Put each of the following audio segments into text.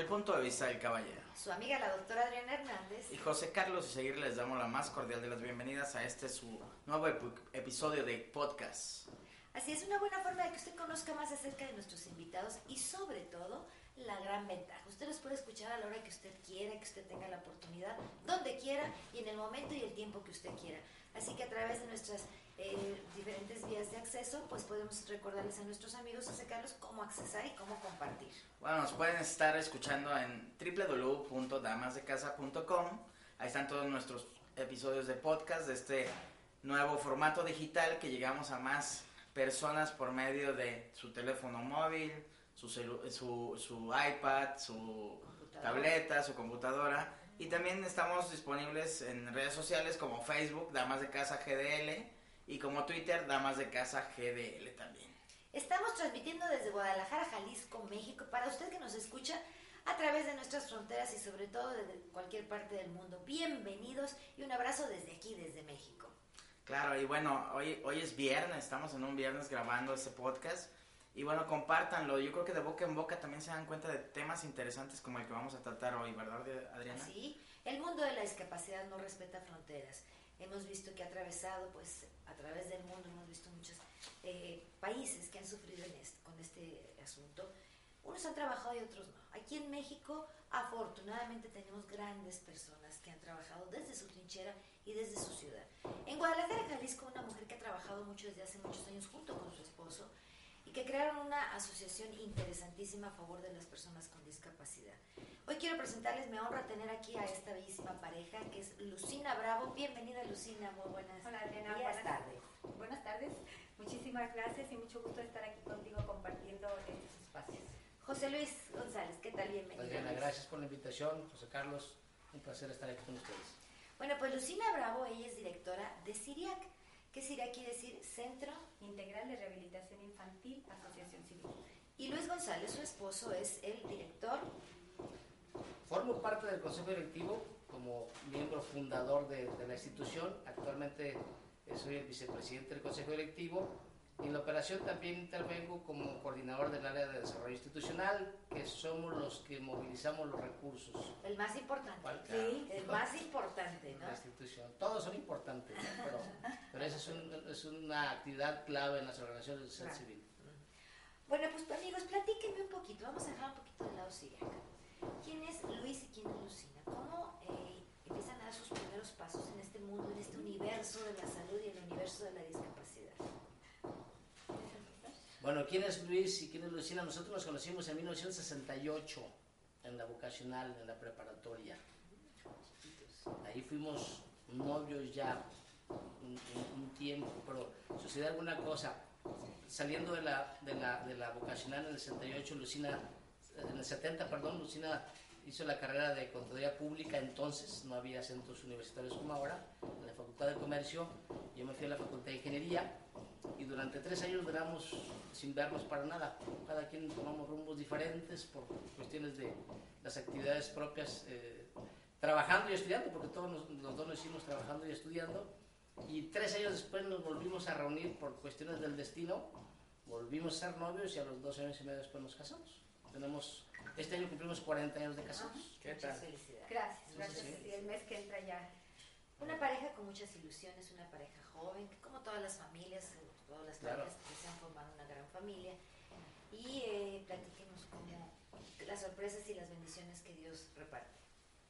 El punto de vista del caballero. Su amiga la doctora Adriana Hernández. Y José Carlos y seguir les damos la más cordial de las bienvenidas a este su nuevo episodio de podcast. Así es una buena forma de que usted conozca más acerca de nuestros invitados y sobre todo la gran ventaja. Usted los puede escuchar a la hora que usted quiera, que usted tenga la oportunidad, donde quiera y en el momento y el tiempo que usted quiera. Así que a través de nuestras eh, diferentes vías de acceso, pues podemos recordarles a nuestros amigos, José Carlos, cómo accesar y cómo compartir. Bueno, nos pueden estar escuchando en www.damasdecasa.com. Ahí están todos nuestros episodios de podcast de este nuevo formato digital que llegamos a más personas por medio de su teléfono móvil, su, su, su iPad, su tableta, su computadora. Y también estamos disponibles en redes sociales como Facebook, Damas de Casa GDL, y como Twitter, Damas de Casa GDL también. Estamos transmitiendo desde Guadalajara, Jalisco, México, para usted que nos escucha a través de nuestras fronteras y sobre todo desde cualquier parte del mundo. Bienvenidos y un abrazo desde aquí, desde México. Claro, y bueno, hoy, hoy es viernes, estamos en un viernes grabando este podcast. Y bueno, compártanlo. Yo creo que de boca en boca también se dan cuenta de temas interesantes como el que vamos a tratar hoy, ¿verdad, Adriana? Así, el mundo de la discapacidad no respeta fronteras. Hemos visto que ha atravesado, pues, a través del mundo, hemos visto muchos eh, países que han sufrido en este- con este asunto. Unos han trabajado y otros no. Aquí en México, afortunadamente, tenemos grandes personas que han trabajado desde su trinchera y desde su ciudad. En Guadalajara, Jalisco, una mujer que ha trabajado mucho desde hace muchos años junto con su esposo y que crearon una asociación interesantísima a favor de las personas con discapacidad. Hoy quiero presentarles, me honra tener aquí a esta bellísima pareja que es Lucina Bravo. Bienvenida Lucina, muy buenas Hola días, buenas tardes. Buenas tardes, muchísimas gracias y mucho gusto estar aquí contigo compartiendo estos espacios. José Luis González, ¿qué tal? Bienvenido. Adriana, gracias por la invitación. José Carlos, un placer estar aquí con ustedes. Bueno, pues Lucina Bravo, ella es directora de CIRIAC. ¿Qué CIRIAC quiere decir? Centro. Integral de Rehabilitación Infantil, Asociación Civil. Y Luis González, su esposo, es el director. Formo parte del Consejo Directivo como miembro fundador de, de la institución. Actualmente eh, soy el vicepresidente del Consejo Directivo. En la operación también intervengo como coordinador del área de desarrollo institucional, que somos los que movilizamos los recursos El más importante. Sí, el más importante, ¿no? la institución. Todos son importantes, ¿no? pero, pero esa es, un- es una actividad clave en las organizaciones de sociedad Claro. civil. Bueno, pues amigos, platíquenme un poquito. Vamos a dejar un poquito de lado Siriaca. ¿Quién es Luis y quién es Lucina? ¿Cómo eh, empiezan a dar sus primeros pasos en este mundo, en este universo de la salud y en el universo de la discapacidad? Bueno, ¿quién es Luis y quién es Lucina? Nosotros nos conocimos en 1968 en la vocacional, en la preparatoria. Ahí fuimos novios ya un- un tiempo, pero sucedió alguna cosa. Saliendo de la, de, la, de la vocacional en el 68, Lucina, en el 70, perdón, Lucina hizo la carrera de Contaduría Pública, entonces no había centros universitarios como ahora, en la Facultad de Comercio, yo me fui a la Facultad de Ingeniería y durante tres años duramos sin vernos para nada. Cada quien tomamos rumbos diferentes por cuestiones de las actividades propias, eh, trabajando y estudiando, porque todos nos- los dos nos hicimos trabajando y estudiando. Y tres años después nos volvimos a reunir por cuestiones del destino, volvimos a ser novios y a los dos años y medio después nos casamos. Tenemos, este año cumplimos 40 años de casados. ¿Qué Muchas tal? felicidades. Gracias, gracias. sí. Y el mes que entra ya. Una pareja con muchas ilusiones, una pareja joven, que como todas las familias, todas las Claro. que se han formado una gran familia. Y eh, platíquenos cómo las sorpresas y las bendiciones que Dios reparte.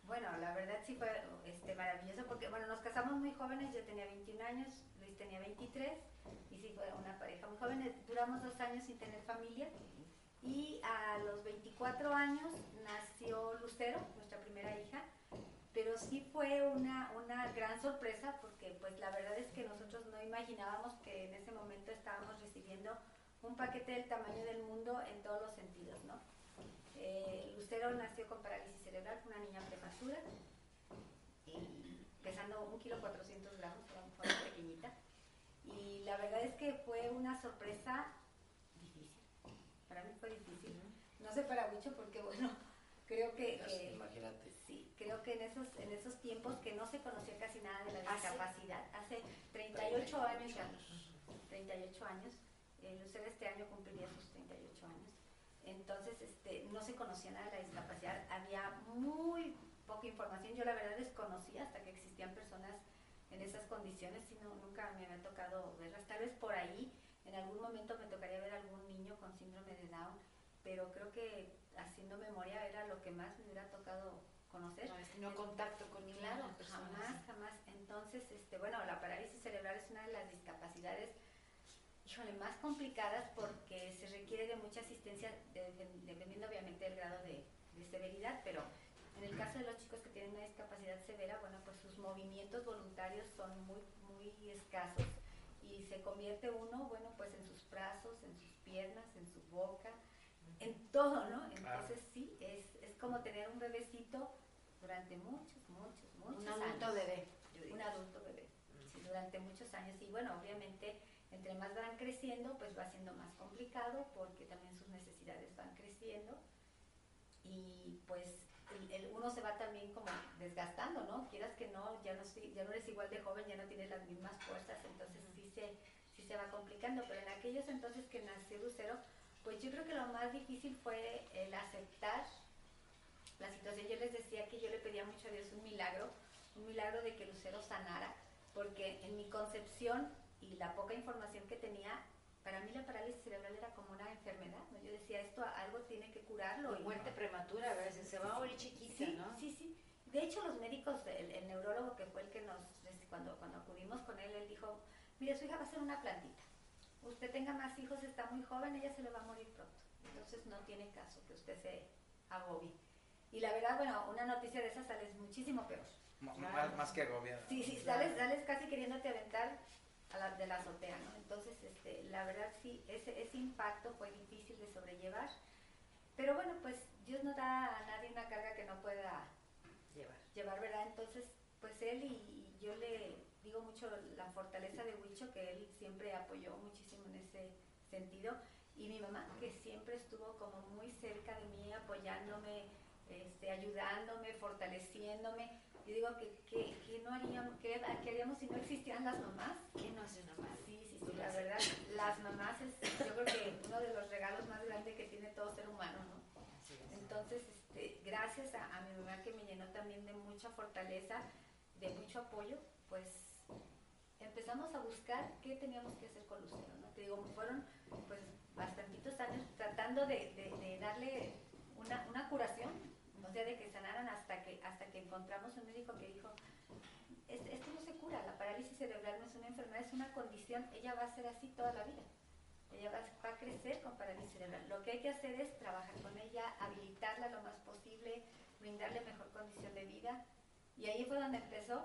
Bueno, la verdad sí fue este, maravilloso porque, bueno, nos casamos muy jóvenes, yo tenía 21 años, Luis tenía 23 y sí fue una pareja muy joven, duramos dos años sin tener familia y a los 24 años nació Lucero, nuestra primera hija, pero sí fue una, una gran sorpresa porque pues la verdad es que nosotros no imaginábamos que en ese momento estábamos recibiendo un paquete del tamaño del mundo en todos los sentidos, ¿no? Eh, Lucero nació con parálisis cerebral, fue una niña prematura, y pesando un kilo 400 gramos, era muy pequeñita. Y la verdad es que fue una sorpresa difícil. Para mí fue difícil. No sé para mucho porque, bueno, creo que... imagínate. Creo que en esos, en esos tiempos que no se conocía casi nada de la discapacidad, hace 38 años ya, 38 años, eh, Lucero este año cumpliría sus 38 años. Entonces este, no se conocía nada de la discapacidad, había muy poca información, yo la verdad desconocía hasta que existían personas en esas condiciones. Y no, nunca me había tocado verlas, tal vez por ahí en algún momento me tocaría ver algún niño con síndrome de Down, pero creo que haciendo memoria era lo que más me hubiera tocado conocer. No, contacto con ninguna claro, Jamás, jamás. Entonces, este, bueno, la parálisis cerebral es una de las discapacidades híjole, más complicadas porque se requiere de mucha asistencia, dependiendo obviamente del grado de, severidad, pero en el caso de los chicos que tienen una discapacidad severa, bueno, pues sus movimientos voluntarios son muy, muy escasos y se convierte uno, bueno, pues en sus brazos, en sus piernas, en su boca, en todo, ¿no? Entonces sí, es, es como tener un bebecito durante muchos, muchos, muchos años. Un adulto bebé. Un adulto bebé, durante muchos años. Y bueno, obviamente entre más van creciendo, pues va siendo más complicado porque también sus necesidades van creciendo y pues el, uno se va también como desgastando, ¿no? Quieras que no, ya no, ya no eres igual de joven, ya no tienes las mismas fuerzas, entonces sí se, sí se va complicando, pero en aquellos entonces que nació Lucero, pues yo creo que lo más difícil fue el aceptar la situación. Yo les decía que yo le pedía mucho a Dios un milagro, un milagro de que Lucero sanara, porque en mi concepción y la poca información que tenía, para mí la parálisis cerebral era como una enfermedad, ¿no? Yo decía, esto algo tiene que curarlo. Y muerte prematura, a veces se va a morir chiquita, sí, ¿no? Sí, sí. De hecho, los médicos, el, neurólogo que fue el que nos, cuando, cuando acudimos con él, él dijo, mire, su hija va a ser una plantita. Usted tenga más hijos, está muy joven, ella se le va a morir pronto. Entonces no tiene caso que usted se agobie. Y la verdad, bueno, una noticia de esas sales muchísimo peor. más, que agobiada. Sí, sí, sales, sales casi queriéndote aventar a la, de la azotea, ¿no? Entonces, este, la verdad sí, ese, ese impacto fue difícil de sobrellevar, pero bueno, pues Dios no da a nadie una carga que no pueda llevar, llevar ¿verdad? Entonces, pues él y, yo le digo mucho la fortaleza de Huicho, que él siempre apoyó muchísimo en ese sentido, y mi mamá, que siempre estuvo como muy cerca de mí, apoyándome, este, ayudándome, fortaleciéndome, yo digo que, que, no haríamos, que, haríamos si no existieran las mamás. ¿Qué no hace una mamá? Sí, sí, sí, la verdad, las mamás es, yo creo que uno de los regalos más grandes que tiene todo ser humano, ¿no? Entonces, este, gracias a, a, mi mamá que me llenó también de mucha fortaleza, de mucho apoyo, pues empezamos a buscar qué teníamos que hacer con Lucero, ¿no? Te digo, fueron pues bastantitos años tratando de, de, de darle una, una curación de que sanaran hasta que, hasta que encontramos un médico que dijo, esto no se cura, la parálisis cerebral no es una enfermedad, es una condición, ella va a ser así toda la vida. Ella va, a crecer con parálisis cerebral. Lo que hay que hacer es trabajar con ella, habilitarla lo más posible, brindarle mejor condición de vida. Y ahí fue donde empezó,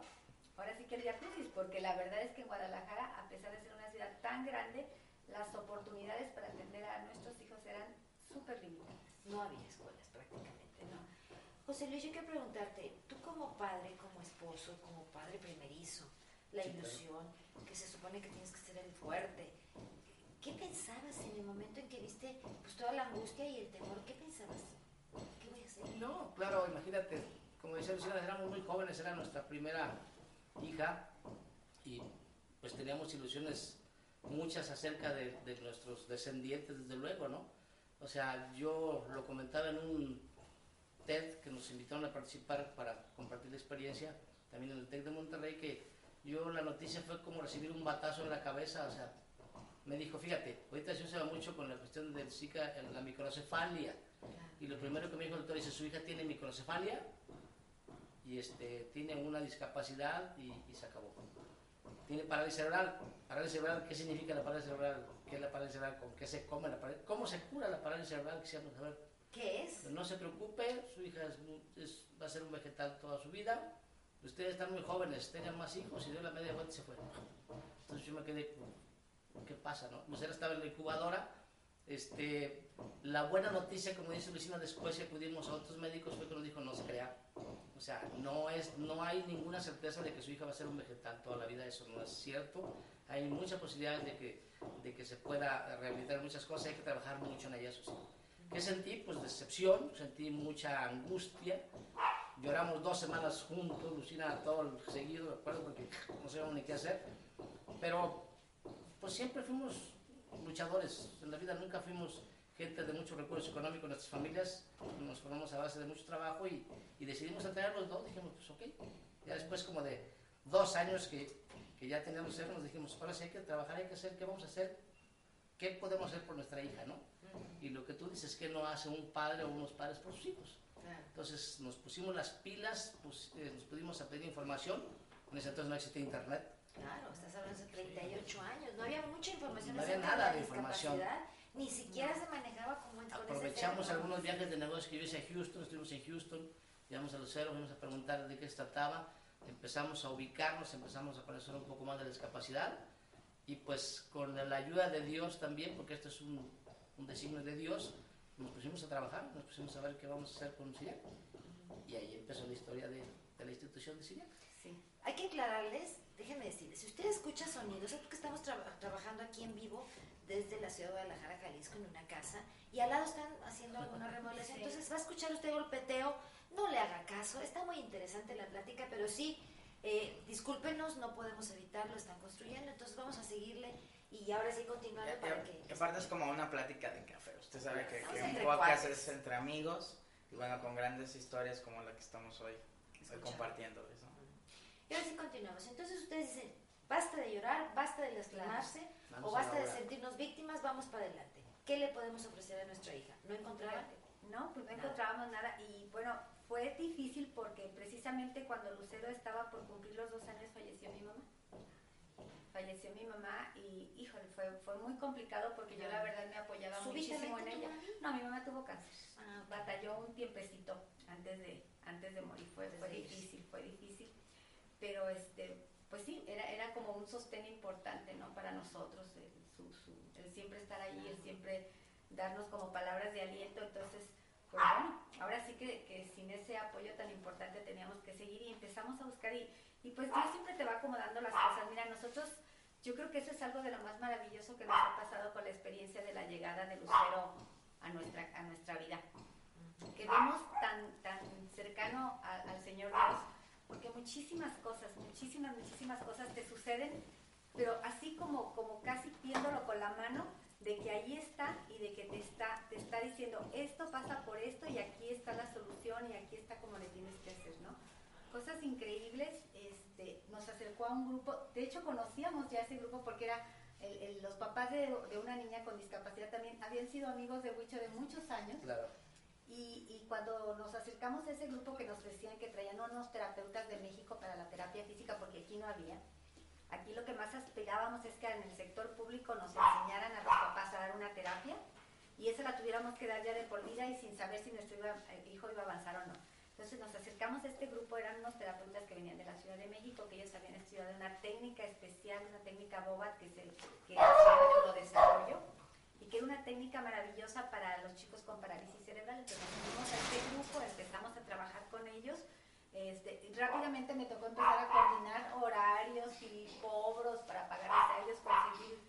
ahora sí que el diagnóstico, porque la verdad es que en Guadalajara, a pesar de ser una ciudad tan grande, las oportunidades para atender a nuestros hijos eran súper limitadas. No había ¿no? José Luis, yo quiero preguntarte, tú como padre, como esposo, como padre primerizo, la ilusión, que se supone que tienes que ser el fuerte, ¿qué pensabas en el momento en que viste pues, toda la angustia y el temor? ¿Qué pensabas? ¿Qué voy a hacer? No, claro, imagínate, como decía Luciana, éramos muy jóvenes, era nuestra primera hija y pues teníamos ilusiones muchas acerca de, de nuestros descendientes, desde luego, ¿no? O sea, yo lo comentaba en un TED que nos invitaron a participar para compartir la experiencia, también en el TEC de Monterrey, que yo la noticia fue como recibir un batazo en la cabeza, o sea, me dijo, fíjate, ahorita se usa mucho con la cuestión del Zika, la microcefalia, y lo primero que me dijo el doctor dice, ¿su hija tiene microcefalia? y este, tiene una discapacidad y, y se acabó. Tiene parálisis cerebral. Parálisis cerebral, ¿qué significa la parálisis cerebral? ¿Qué es la parálisis cerebral? ¿Con qué se come la parálisis? ¿Cómo se cura la parálisis cerebral? Quisiéramos saber. ¿Qué es? No se preocupe, su hija es es- va a ser un vegetal toda su vida. Ustedes están muy jóvenes, tengan más hijos y dio la media vuelta se fue. Entonces yo me quedé, ¿qué pasa? No? Lucera estaba en la incubadora. Este, la buena noticia, como dice Luisina, después que acudimos a otros médicos fue que nos dijo no se crea. O sea, no, es, no hay ninguna certeza de que su hija va a ser un vegetal toda la vida, eso no es cierto. Hay muchas posibilidades de que, de que se pueda rehabilitar muchas cosas, hay que trabajar mucho en ellas. sí. ¿Qué sentí? Pues decepción, sentí mucha angustia. Lloramos dos semanas juntos, Lucina todo seguido, me acuerdo, porque no sabíamos ni qué hacer. Pero, pues siempre fuimos luchadores en la vida, nunca fuimos gente de muchos recursos económicos, nuestras familias nos formamos a base de mucho trabajo y, y decidimos entregar los dos, dijimos, pues ok. Ya después como de dos años que, que ya teníamos hijos, nos dijimos, ahora sí hay que trabajar, hay que hacer, ¿qué vamos a hacer? ¿Qué podemos hacer por nuestra hija, no? Y lo que tú dices, ¿qué no hace un padre o unos padres por sus hijos? Entonces nos pusimos las pilas, pues, eh, nos pudimos a pedir información. En ese entonces no existía internet. Claro, estás hablando de 38 años. No había mucha información No había nada de información. Ni siquiera se manejaba como en Aprovechamos algunos viajes de negocios que yo hice a Houston, estuvimos en Houston, llegamos a Lucero, fuimos a preguntar de qué se trataba, empezamos a ubicarnos, empezamos a conocer un poco más de la discapacidad y pues con la ayuda de Dios también, porque esto es un, un designio de Dios, nos pusimos a trabajar, nos pusimos a ver qué vamos a hacer con CIDEC y ahí empezó la historia de, de la institución de CIDEC. Sí. Hay que aclararles, déjenme decirles, si usted escucha sonidos, es porque estamos traba- trabajando aquí en vivo desde la ciudad de Guadalajara, Jalisco, en una casa, y al lado están haciendo alguna remodelación, Sí. entonces va a escuchar usted golpeteo, no le haga caso, está muy interesante la plática, pero sí, eh, discúlpenos, no podemos evitarlo, están construyendo, entonces vamos a seguirle y ahora sí continuando Y- para y- que... aparte es como una plática de café. Usted sabe que, que un podcast cuates. es entre amigos y bueno, con grandes historias como la que estamos hoy, hoy Escuchando. compartiéndoles. ¿no? Y ahora sí continuamos. Entonces ustedes dicen, basta de llorar, basta de lastimarse, Vamos o basta de sentirnos víctimas, vamos para adelante. ¿Qué le podemos ofrecer a nuestra hija? ¿No encontraban? No, pues no Nada. encontrábamos nada y bueno, fue difícil porque precisamente cuando Lucero estaba por cumplir los dos años falleció mi mamá. Falleció mi mamá y, híjole, fue, fue muy complicado porque yo la verdad me apoyaba muchísimo en ¿Súbitamente ella. No, mi mamá tuvo cáncer. Ah. Batalló un tiempecito antes de, antes de morir, fue, difícil, fue difícil. Pero este, pues sí, era, era como un sostén importante, ¿no? Para nosotros, el, su, su- el siempre estar ahí, el siempre darnos como palabras de aliento, entonces, pues bueno, ahora sí que, que sin ese apoyo tan importante teníamos que seguir y empezamos a buscar y, y pues Dios siempre te va acomodando las cosas. Mira, nosotros, yo creo que eso es algo de lo más maravilloso que nos ha pasado con la experiencia de la llegada de Lucero a nuestra, a nuestra vida. Que vemos tan, tan cercano a- al Señor Dios, porque muchísimas cosas, muchísimas, muchísimas cosas te suceden, pero así como, como casi viéndolo con la mano, de que ahí está y de que te está, te está diciendo, esto pasa por esto y aquí está la solución y aquí está como le tienes que hacer, ¿no? Cosas increíbles, este, nos acercó a un grupo, de hecho conocíamos ya ese grupo porque era el- el- los papás de, de una niña con discapacidad también habían sido amigos de Huicho de muchos años Claro. y, y cuando nos acercamos a ese grupo que nos decían que traían unos terapeutas de México para la terapia física, porque aquí no había, aquí lo que más aspirábamos es que en el sector público nos enseñaran a los papás a dar una terapia y esa la tuviéramos que dar ya de por vida y sin saber si nuestro eh, hijo iba a avanzar o no. Entonces nos acercamos a este grupo, eran unos terapeutas que venían de la Ciudad de México, que ellos habían estudiado una técnica especial, una técnica BOBAT, que es el que es el neurodesarrollo, y que era una técnica maravillosa para los chicos con parálisis cerebral. Entonces nos unimos a este grupo, empezamos a trabajar con ellos. Este, rápidamente me tocó empezar a coordinar horarios y cobros para pagarles a ellos, conseguir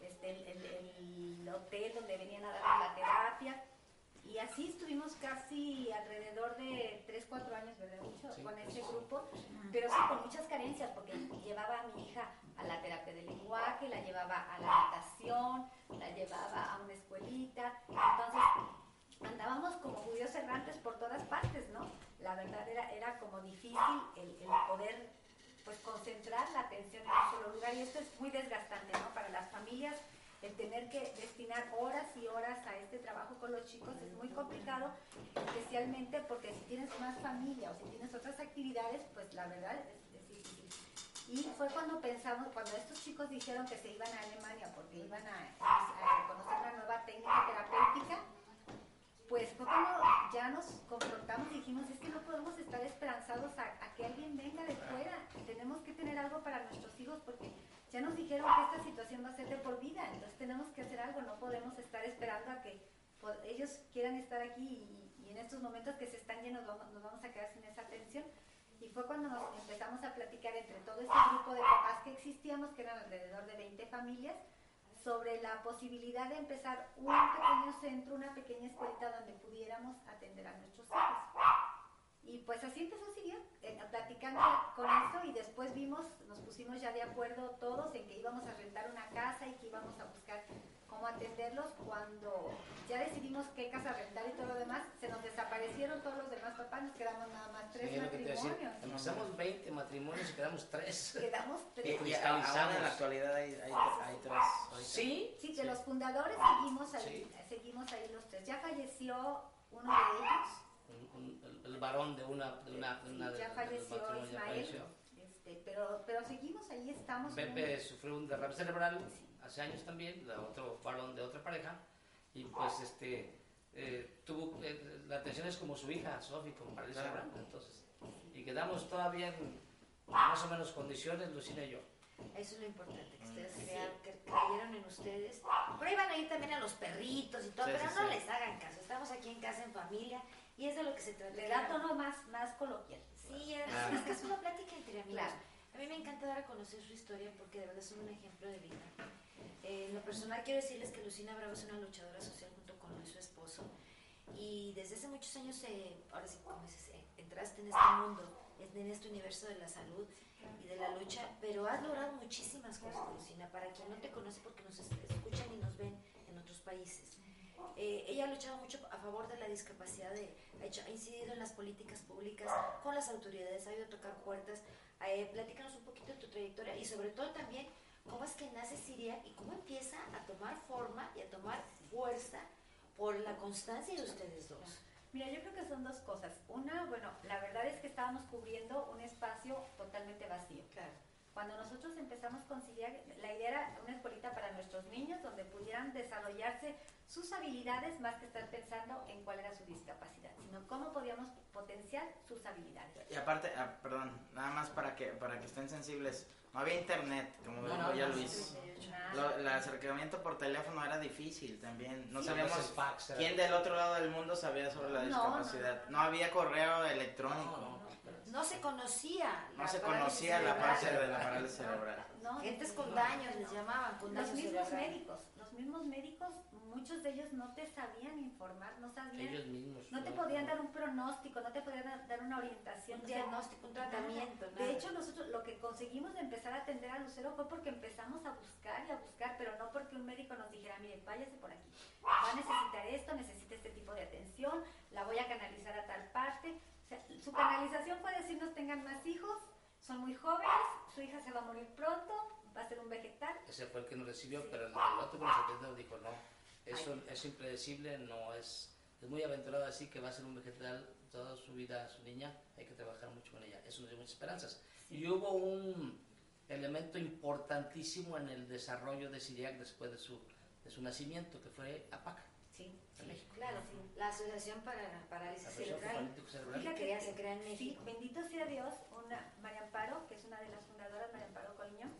este, el, el- el hotel donde venían a darles la terapia. Y así estuvimos casi alrededor de 3, 4 años, ¿verdad? Mucho, Sí, con pues. ese grupo, pero sí con muchas carencias, porque llevaba a mi hija a la terapia de lenguaje, la llevaba a la natación, la llevaba a una escuelita, entonces andábamos como judíos errantes por todas partes, ¿no? La verdad era, era como difícil el, el poder pues concentrar la atención en un solo lugar y esto es muy desgastante, ¿no? Para las familias el tener que destinar horas y horas a este trabajo con los chicos es muy complicado, especialmente porque si tienes más familia o si tienes otras actividades, pues la verdad es, difícil. Y fue cuando pensamos, cuando estos chicos dijeron que se iban a Alemania porque iban a, conocer una nueva técnica terapéutica, pues fue cuando ya nos confrontamos y dijimos, es que no podemos estar esperanzados a, a que alguien venga de fuera, tenemos que tener algo para nuestros hijos porque ya nos dijeron que esta situación va a ser de por vida, entonces tenemos que hacer algo, no podemos estar esperando a que ellos quieran estar aquí y, en estos momentos que se están llenos nos vamos a quedar sin esa atención. Y fue cuando nos empezamos a platicar entre todo este grupo de papás que existíamos, que eran alrededor de 20 familias, sobre la posibilidad de empezar un pequeño centro, una pequeña escuelita donde pudiéramos atender a nuestros hijos. Y pues así empezó a seguir, eh, platicando con eso y después vimos, nos pusimos ya de acuerdo todos en que íbamos a rentar una casa y que íbamos a buscar cómo atenderlos. Cuando ya decidimos qué casa rentar y todo lo demás, se nos desaparecieron todos los demás papás, nos quedamos nada más tres matrimonios. Empezamos 20 matrimonios y quedamos tres. Quedamos tres. Y, ahora en la actualidad hay, hay, tres. Sí, sí, de los fundadores seguimos ahí, seguimos ahí los tres. Ya falleció uno de ellos el, varón de una de una, de una ya falleció Ismael, este, pero, pero seguimos ahí estamos Pepe sufrió un derrame cerebral hace años también otro varón de otra pareja y pues este eh, tuvo eh, la atención es como su hija Sofi con parálisis cerebral entonces y quedamos todavía en más o menos condiciones Lucina y yo. Eso es lo importante, que ustedes creyeron en ustedes. Por ahí van a ir también a los perritos y todo, pero no les hagan caso. Estamos aquí en casa en familia y es de lo que se trata. Le da tono más, más coloquial. Sí, es, que es una plática entre amigos. A mí me encanta dar a conocer su historia porque de verdad son un ejemplo de vida. Eh, en lo personal quiero decirles que Lucina Bravo es una luchadora social junto con su esposo y desde hace muchos años, eh, ahora sí, como dices, eh, entraste en este mundo, en este universo de la salud y de la lucha, pero has logrado muchísimas cosas, Lucina, para quien no te conoce porque nos escuchan y nos ven en otros países. Eh, ella ha luchado mucho a favor de la discapacidad, de, ha, hecho, ha, incidido en las políticas públicas con las autoridades, ha ido a tocar puertas. Eh, platícanos un poquito de tu trayectoria y sobre todo también cómo es que nace Siria y cómo empieza a tomar forma y a tomar fuerza por la constancia de ustedes dos. Mira, yo creo que son dos cosas. Una, bueno, la verdad es que estábamos cubriendo un espacio totalmente vacío. Claro. Cuando nosotros empezamos con Siria, la idea era una escuelita para nuestros niños donde pudieran desarrollarse sus habilidades más que estar pensando en cuál era su discapacidad, sino cómo podíamos potenciar sus habilidades. Y aparte, ah, perdón, nada más para que, para que estén sensibles, no había internet, como dijo ya Luis. el acercamiento por teléfono era difícil también. No sabíamos quién del otro lado del mundo sabía sobre la discapacidad. No, había correo electrónico. No, se conocía. No se conocía la parte de la parálisis cerebral. Daños les llamaban, con daños Los mismos médicos, los mismos médicos muchos de ellos no te sabían informar, no sabían. Ellos mismos. No te podían dar un pronóstico, no te podían dar una orientación. Un diagnóstico, un tratamiento. De hecho, nosotros lo que conseguimos de empezar a atender a Lucero fue porque empezamos a buscar y a buscar, pero no porque un médico nos dijera, mire, váyase por aquí. Va a necesitar esto, necesita este tipo de atención, la voy a canalizar a tal parte. su canalización fue decirnos, tengan más hijos, son muy jóvenes, su hija se va a morir pronto, va a ser un vegetal. Ese fue el que nos recibió, pero el, otro que nos atendió dijo, no, eso es impredecible, no es, es muy aventurado así que va a ser un vegetal toda su vida, su niña, hay que trabajar mucho con ella, eso nos dio muchas esperanzas. Y hubo un elemento importantísimo en el desarrollo de Siriac después de su, de su nacimiento, que fue APAC. Sí, en México. Claro, la Asociación para la Parálisis Cerebral. que se crea en México. bendito sea Dios, una María Amparo, que es una de las fundadoras, María Amparo Coliño,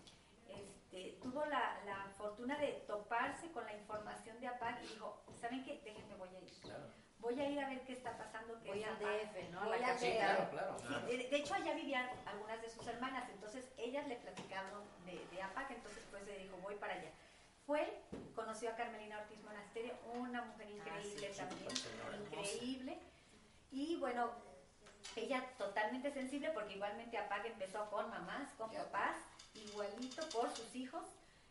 este, tuvo la, la, fortuna de toparse con la información de APAC y dijo, ¿saben qué? Déjenme, voy a ir. Voy a ir a ver qué está pasando. voy al DF, ¿no? Voy la sí, claro, claro. de, hecho, allá vivían algunas de sus hermanas, entonces ellas le platicaron de, de APAC, entonces pues le dijo, voy para allá. Fue, conoció a Carmelina Ortiz Monasterio, una mujer ah, increíble también, increíble. Y bueno, ella totalmente sensible porque igualmente APAC empezó con mamás, con papás igualito por sus hijos.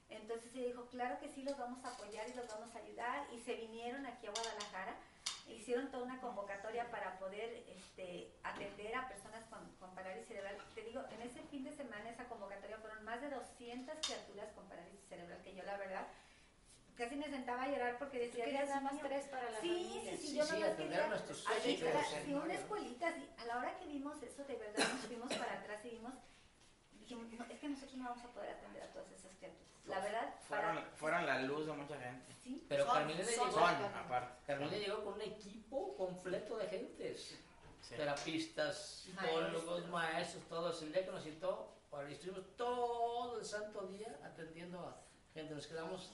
Entonces ella dijo, claro que sí, los vamos a apoyar y los vamos a ayudar. Y se vinieron aquí a Guadalajara, hicieron toda una convocatoria para poder este, atender a personas con, con, parálisis cerebral. Te digo, en ese fin de semana, esa convocatoria fueron más de 200 criaturas con parálisis cerebral, que yo la verdad casi me sentaba a llorar porque decía, "Dios nada más mío". tres para la sí, familia. Sí, sí, Sí, yo sí, nomás atender quería a nuestros hijos, era- sí, sí, una escuelita, sí. a la hora que vimos eso, de verdad nos fuimos para atrás y vimos, dijimos, "No, es que nosotros no vamos a poder atender a todas esas criaturas. La verdad, Fueron, para, fueron la luz de mucha gente. sí, Pero Son- llegó, Son, aparte. Carmelina llegó con un equipo completo de gentes. Sí. Terapistas, psicólogos, maestros, todos. El día que nos citó, estuvimos todo el santo día atendiendo a gente. Nos quedamos.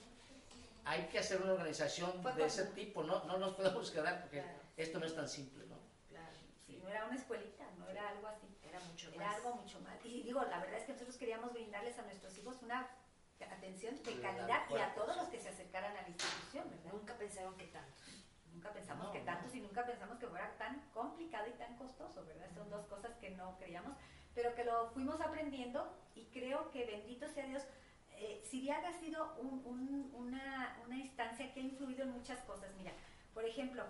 Hay que hacer una organización de ese tipo, no, no nos podemos quedar porque Claro. esto no es tan simple, ¿no? Claro, sí, no era una escuelita, no era algo así. era mucho Era más. algo mucho más. Y digo, la verdad es que nosotros queríamos brindarles a nuestros hijos una atención de calidad y a todos los que se acercaran a la institución, ¿verdad? Nunca pensaron que tanto. Nunca pensamos No, que no. tantos y nunca pensamos que fuera tan complicado y tan costoso, ¿verdad? Son dos cosas que no creíamos, pero que lo fuimos aprendiendo y creo que bendito sea Dios. Eh, Siriac ha sido un- un- una, una instancia que ha influido en muchas cosas. Mira, por ejemplo,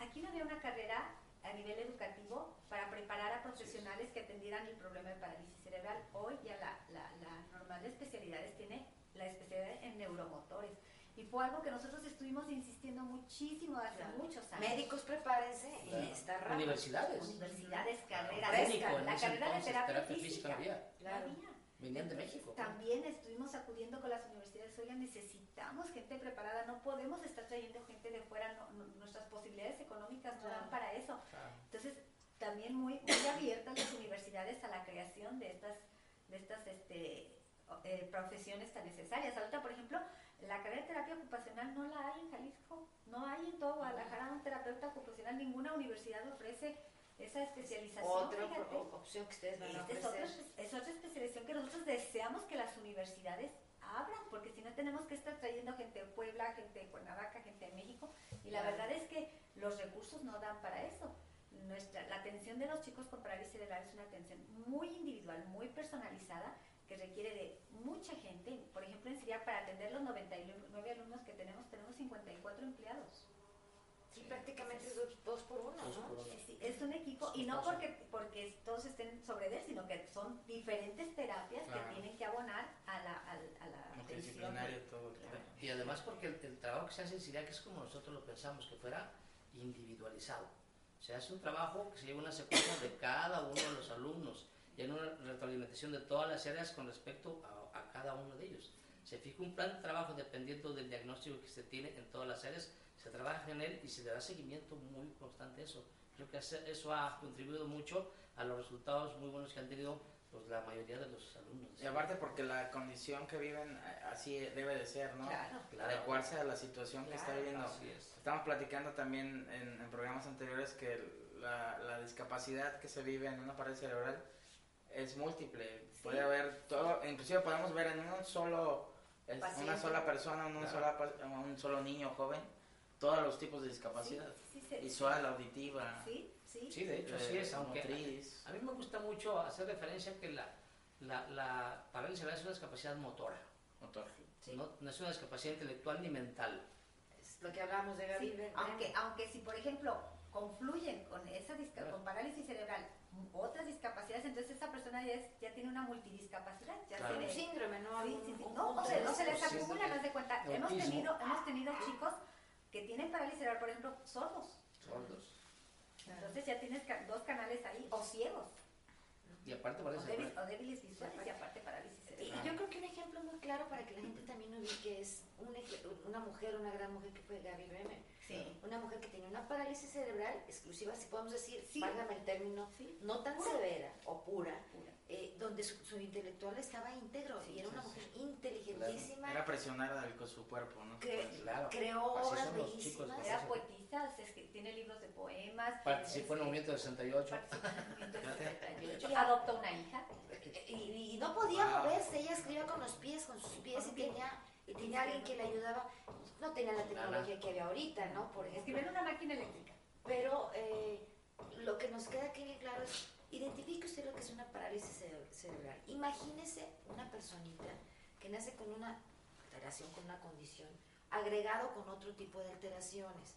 aquí no había una carrera a nivel educativo para preparar a profesionales que atendieran el problema de parálisis cerebral. Hoy ya la, la, la normal de especialidades tiene la especialidad en neuromotores. Y fue algo que nosotros estuvimos insistiendo muchísimo hace Claro. muchos años. Médicos, prepárense en Claro. esta rama. Universidades. Universidades, carreras. Médico, la la carrera de entonces, terapia, física física. no había. Claro. no. Venían de Entonces, México. También estuvimos acudiendo con las universidades, oigan, necesitamos gente preparada, no podemos estar trayendo gente de fuera, no- no- nuestras posibilidades económicas no dan Claro. para eso. Claro. Entonces, también muy, muy abiertas las universidades a la creación de estas, de estas este, eh, profesiones tan necesarias. Ahorita, por ejemplo, la carrera de terapia ocupacional no la hay en Jalisco, no hay en todo Guadalajara un terapeuta ocupacional, ninguna universidad ofrece esa especialización. Otra opción que ustedes van a Esta es otra, ofrecer. es otra especialización que nosotros deseamos que las universidades abran, porque si no tenemos que estar trayendo gente de Puebla, gente de Cuernavaca, gente de México, y la verdad es que los recursos no dan para eso. Nuestra, la atención de los chicos con parálisis cerebral es una atención muy individual, muy personalizada, que requiere de mucha gente. Por ejemplo, en Siria, para atender los 99 alumnos que tenemos, tenemos 54 empleados. Sí, prácticamente es dos, dos por uno, Dos ¿no? por uno. Sí, es un equipo y no porque porque todos estén sobre él, sino que son diferentes terapias Claro. que tienen que abonar a la, al- a la. Multidisciplinario todo. Claro. Y además porque el, el trabajo que se hace en Siriac es como nosotros lo pensamos, que fuera individualizado. Se hace un trabajo que se lleva una secuencia de cada uno de los alumnos y hay una retroalimentación de todas las áreas con respecto a, a cada uno de ellos. Se fija un plan de trabajo dependiendo del diagnóstico que se tiene en todas las áreas, se trabaja en él y se le da seguimiento muy constante a eso. Creo que eso ha contribuido mucho a los resultados muy buenos que han tenido pues, la mayoría de los alumnos. Y aparte porque la condición que viven eh, así debe de ser, ¿no? Claro. Claro. Adecuarse a la situación que está Claro, viviendo. Así es. Estamos platicando también en, en programas anteriores que la, la discapacidad que se vive en una pared cerebral es múltiple. Puede haber todo, inclusive podemos ver en un solo, es- una sola persona, en una Claro. sola, un solo niño joven, todos los tipos de discapacidad. Sí, sí, sí, Visual, auditiva, Sí, sí. Sí, de hecho, eh, es, aunque motriz. a mí me gusta mucho hacer referencia que la, la, la parálisis cerebral es una discapacidad motora, motor. Sí. no, no es una discapacidad intelectual ni mental. Es lo que hablábamos de Gaby. Sí, aunque, aunque si por ejemplo confluyen con esa con parálisis cerebral entonces esa persona ya, es- ya tiene una multidiscapacidad. Ya Claro. Un tiene- síndrome, ¿no? Sí, sí, sí. No, o sea, no se les acumula, haz de cuenta. Hemos tenido, hemos tenido chicos que tienen parálisis cerebral, por ejemplo, sordos. Sordos. Entonces ya tienes dos canales ahí, o ciegos, Y aparte o parálisis débiles, cerebral. o débiles visuales y aparte parálisis Y cerebral. yo creo que un ejemplo muy claro para que la gente también ubique es un una mujer, una gran mujer que fue Gaby Bremer. Sí. Una mujer que tenía una parálisis cerebral exclusiva, si podemos decir, Sí. válgame el término, Sí. no tan Pura. severa o pura, Pura. eh, donde su, su intelectual estaba íntegro Sí, y era una sí. mujer inteligentísima, Era presionar al- con su cuerpo, ¿no? que Claro. creó Así obras chicos, bellísimas. ¿verdad? Era poetisa, es que tiene libros de poemas. Participó en el movimiento del 68. Participó en el movimiento del Fíjate. 78, Adopta una hija. Y, y no podía Wow. moverse, ella escribía con los pies, con sus pies y tenía, y tenía alguien que le ayudaba. No tenía la tecnología que había ahorita, ¿no? Por ejemplo. Escribió en una máquina eléctrica. Pero eh, lo que nos queda aquí bien claro es, identifique usted lo que es una parálisis cere- cerebral. Imagínese una personita que nace con una alteración, con una condición, agregado con otro tipo de alteraciones,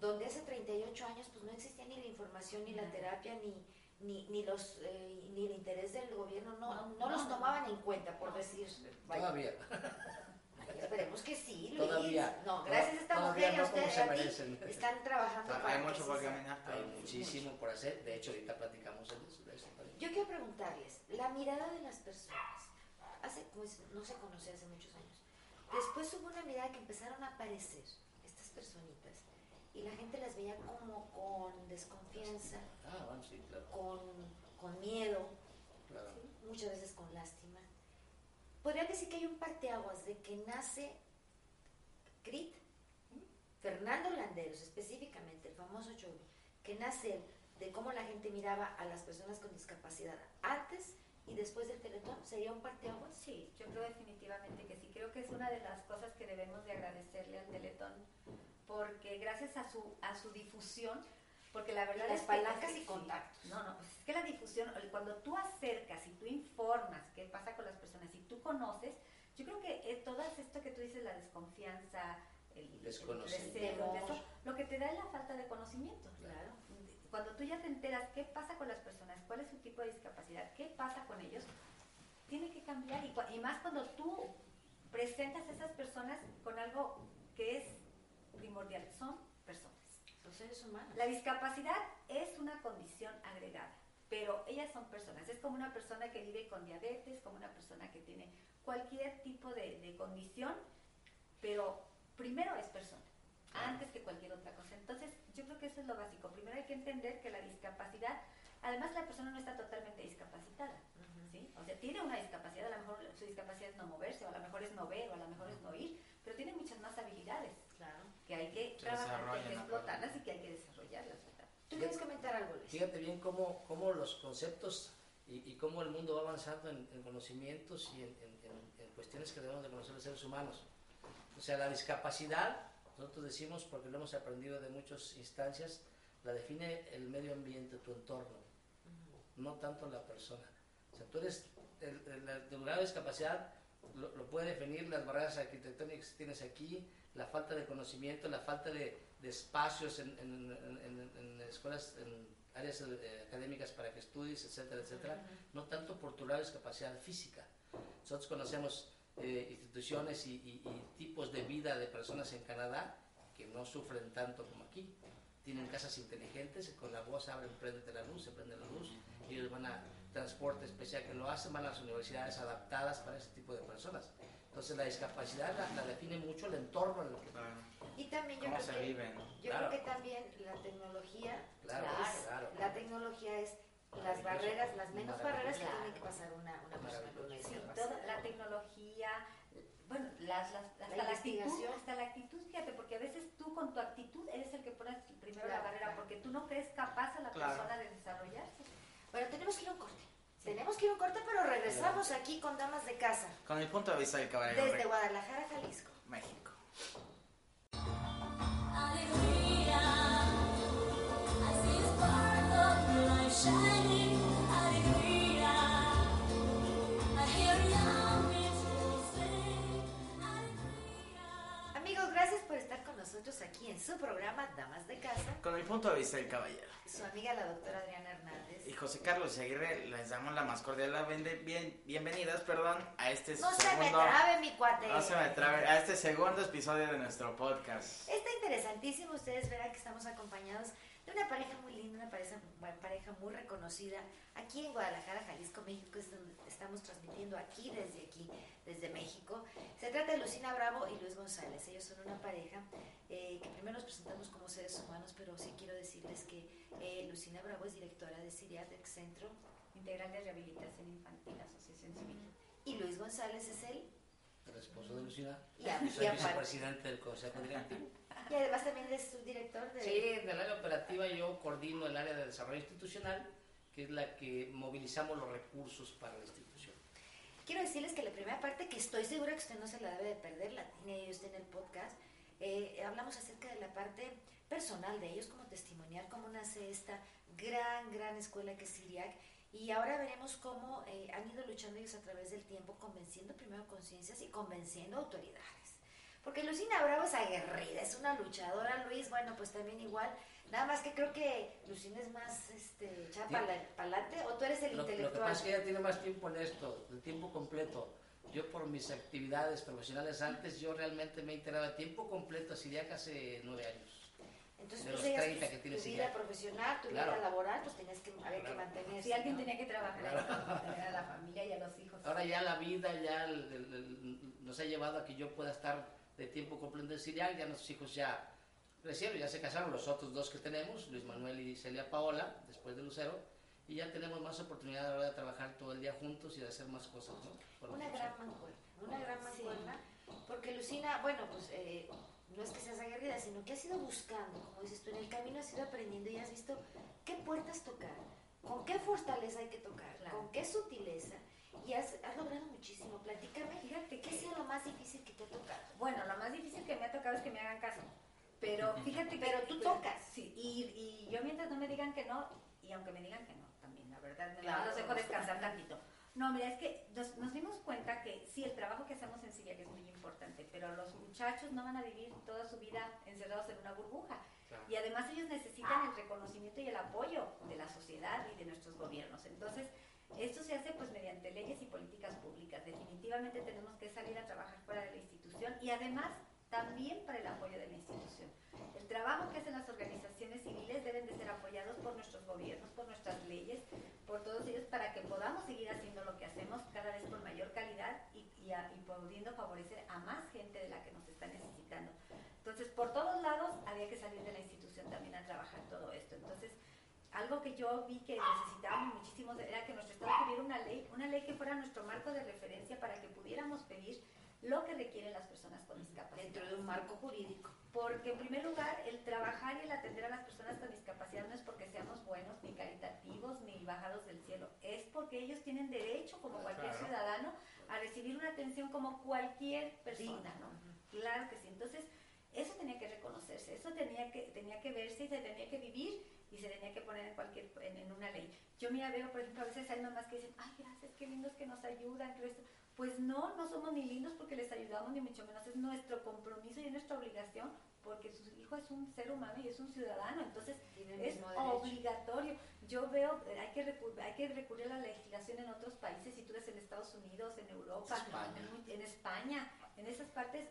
donde hace 38 años pues no existía ni la información, ni la terapia, ni, ni, ni los, eh, ni el interés del gobierno, no, no, No, los no, tomaban en cuenta, por decir, vaya, Todavía. esperemos que sí, Luis, Todavía, no, gracias a esta mujer y a no como usted se a ti, merecen. están trabajando para Hay mucho por caminar. Hay muchísimo por hacer. De hecho, ahorita platicamos de eso. de eso también. Yo quiero preguntarles, la mirada de las personas, hace, pues, no se conocía hace muchos años, después hubo una mirada que empezaron a aparecer estas personitas y la gente las veía como con desconfianza, Ah, bueno, sí, claro. con, con miedo, claro. muchas veces con lástima. Podrían decir que hay un parteaguas de que nace Crit, Fernando Landeros específicamente, el famoso Chovy, que nace de cómo la gente miraba a las personas con discapacidad antes y después del Teletón, ¿sería un parteaguas? Sí, yo creo definitivamente que sí. Creo que es una de las cosas que debemos de agradecerle al Teletón, porque gracias a su, a su difusión, porque la verdad Las es que- palancas sí, y sí. contactos. No, no, pues es que la difusión, cuando tú acercas y tú informas qué pasa con las personas y tú conoces, yo creo que eh, todo esto que tú dices, la desconfianza, el, el Desconocimiento. recelo, eso, lo que te da es la falta de conocimiento. Claro. Cuando tú ya te enteras qué pasa con las personas, cuál es su tipo de discapacidad, qué pasa con ellos, tiene que cambiar. Y, y más cuando tú presentas a esas personas con algo que es primordial, son. Los seres humanos. La discapacidad es una condición agregada, pero ellas son personas. Es como una persona que vive con diabetes, como una persona que tiene cualquier tipo de, de condición, pero primero es persona, antes que cualquier otra cosa. Entonces, yo creo que eso es lo básico. Primero hay que entender que la discapacidad, además la persona no está totalmente discapacitada. ¿sí? O sea, tiene una discapacidad, a lo mejor su discapacidad es no moverse, o a lo mejor es no ver, o a lo mejor es no oír, pero tiene muchas más habilidades. Que hay que trabajar, que hay que explotarlas y que hay que desarrollarlas. ¿verdad? ¿Tú quieres comentar algo, Luis? Fíjate bien cómo, cómo los conceptos y, y cómo el mundo va avanzando en, en conocimientos y en, en- en- cuestiones que debemos de conocer los seres humanos. O sea, la discapacidad, nosotros decimos, porque lo hemos aprendido de muchas instancias, la define el medio ambiente, tu entorno, no tanto la persona. O sea, tú eres, el, el, el grado de discapacidad lo, lo puede definir las barreras arquitectónicas que tienes aquí, la falta de conocimiento, la falta de, de espacios en, en- en- en- escuelas, en áreas eh, académicas para que estudies, etcétera, etcétera, no tanto por tu grado de discapacidad física. Nosotros conocemos eh, instituciones y, y- y tipos de vida de personas en Canadá que no sufren tanto como aquí. Tienen casas inteligentes, con la voz abren, prende la luz, se prende la luz, y ellos van a transporte especial que lo hacen, van a las universidades adaptadas para ese tipo de personas. Entonces la discapacidad la, la define mucho el entorno en el que Claro. Y también yo ¿Cómo creo se que vive? Yo Claro. creo que también la tecnología, Claro, es- claro. la tecnología es las barreras, las menos barreras que tiene que pasar una, una persona con una Sí, discapacidad. toda la tecnología, bueno, las, las- hasta La la, actitud, hasta la actitud, fíjate, porque a veces tú con tu actitud eres el que pones primero Claro, la barrera, claro. porque tú no crees capaz a la Claro. persona de desarrollarse. Bueno, tenemos que ir a un corte. Tenemos que ir a un corte, pero regresamos aquí con Damas de Casa, Con el punto de vista del caballero desde de Guadalajara, Jalisco. México. Nosotros aquí en su programa Damas de Casa. Con el punto de vista del caballero. Su amiga la doctora Adriana Hernández. Y José Carlos Aguirre, les damos la más cordial la bien, bienvenidas perdón, a este No se me segundo... trabe mi cuate. no se me trabe, a este segundo episodio de nuestro podcast. Está interesantísimo, ustedes verán que estamos acompañados de una pareja muy linda, una pareja, una pareja muy reconocida aquí en Guadalajara, Jalisco, México, es donde estamos transmitiendo aquí, desde aquí, desde México. Se trata de Lucina Bravo y Luis González. Ellos son una pareja eh, que primero nos presentamos como seres humanos, pero sí quiero decirles que eh, Lucina Bravo es directora de Siriatric Centro Integral de Rehabilitación Infantil, Asociación Civil. y Luis González es él. El esposo de Lucina. Y, a- Soy y vicepresidente del Consejo Directivo. y además también es subdirector de... Sí, en el área operativa yo coordino el área de desarrollo institucional, que es la que movilizamos los recursos para la institución. Quiero decirles que la primera parte, que estoy segura que usted no se la debe de perder, la tiene usted en el podcast, eh, hablamos acerca de la parte personal de ellos, como testimonial, cómo nace esta gran, gran escuela que es Siriac. Y ahora veremos cómo eh, han ido luchando ellos a través del tiempo, convenciendo primero conciencias y convenciendo autoridades. Porque Lucina Bravo es aguerrida, es una luchadora, Luis, bueno, pues también igual. Nada más que creo que Lucina es más este, echada Sí. para adelante, o tú eres el Lo, lo que intelectual. pasa es que ella tiene más tiempo en esto, el tiempo completo. Yo por mis actividades profesionales antes, yo realmente me he integrado a tiempo completo a Siriac hace nueve años. Entonces, de tú los veías 30 que que tienes tu vida ya. profesional, tu Claro. vida laboral, pues tenías que, había que Claro. mantenerse. Si alguien ¿no? tenía que trabajar, Claro. que mantener a la familia y a los hijos. Ahora ya la vida ya el- el- el- nos ha llevado a que yo pueda estar de tiempo completo en Siriac, ya nuestros hijos ya crecieron, ya se casaron, los otros dos que tenemos, Luis Manuel y Celia Paola, después de Lucero, y ya tenemos más oportunidad ahora de trabajar todo el día juntos y de hacer más cosas, Una gran mancuerna, una gran Sí. mancuerna, porque Lucina, bueno, pues eh, no es que seas aguerrida, sino que has ido buscando, como dices tú, en el camino has ido aprendiendo y has visto qué puertas tocar, con qué fortaleza hay que tocar, Claro. con qué sutileza, y has, has logrado muchísimo. Platícame, Fíjate ¿qué ha que, sido lo más difícil que te ha tocado? bueno, lo más difícil que me ha tocado es que me hagan caso. Pero fíjate que... Pero tú pues, tocas. Sí, y, y yo mientras no me digan que no, y aunque me digan que no, también, la verdad, me Claro. los dejo descansar tantito. No, mira, es que nos, nos dimos cuenta que sí, el trabajo que hacemos en que es muy importante, pero los muchachos no van a vivir toda su vida encerrados en una burbuja. Claro. Y además ellos necesitan el reconocimiento y el apoyo de la sociedad y de nuestros gobiernos. Entonces, esto se hace pues mediante leyes y políticas públicas. Definitivamente tenemos que salir a trabajar fuera de la institución y además también para el apoyo de la institución. El trabajo que hacen las organizaciones civiles deben de ser apoyados por nuestros gobiernos, por nuestras leyes, por todos ellos para que podamos seguir haciendo lo que hacemos cada vez con mayor calidad y, y a- y pudiendo favorecer a más gente de la que nos está necesitando. Entonces, por todos lados había que salir de la institución también a trabajar todo esto. Entonces, algo que yo vi que necesitábamos muchísimo era que nuestro Estado tuviera una ley, una ley que fuera nuestro marco de referencia para que pudiéramos pedir lo que requieren las personas con discapacidad. Dentro de un marco jurídico. Porque en primer lugar, el trabajar y el atender a las personas con discapacidad no es porque seamos buenos, ni caritativos, ni bajados del cielo. Es porque ellos tienen derecho, como cualquier Claro. ciudadano, a recibir una atención como cualquier persona, ¿no? Claro que sí. Entonces, eso tenía que reconocerse, eso tenía que, tenía que verse y se tenía que vivir y se tenía que poner en cualquier en, en una ley. Yo mira, veo, por ejemplo, a veces hay mamás que dicen, ay, gracias, qué lindos que nos ayudan, que esto". Pues no, no somos ni lindos porque les ayudamos, ni mucho menos. Es nuestro compromiso y es nuestra obligación porque su hijo es un ser humano y es un ciudadano. Entonces, es obligatorio. Yo veo, hay que, recur- hay que recurrir a la legislación en otros países, si tú ves en Estados Unidos, en Europa, España. en en España, en esas partes,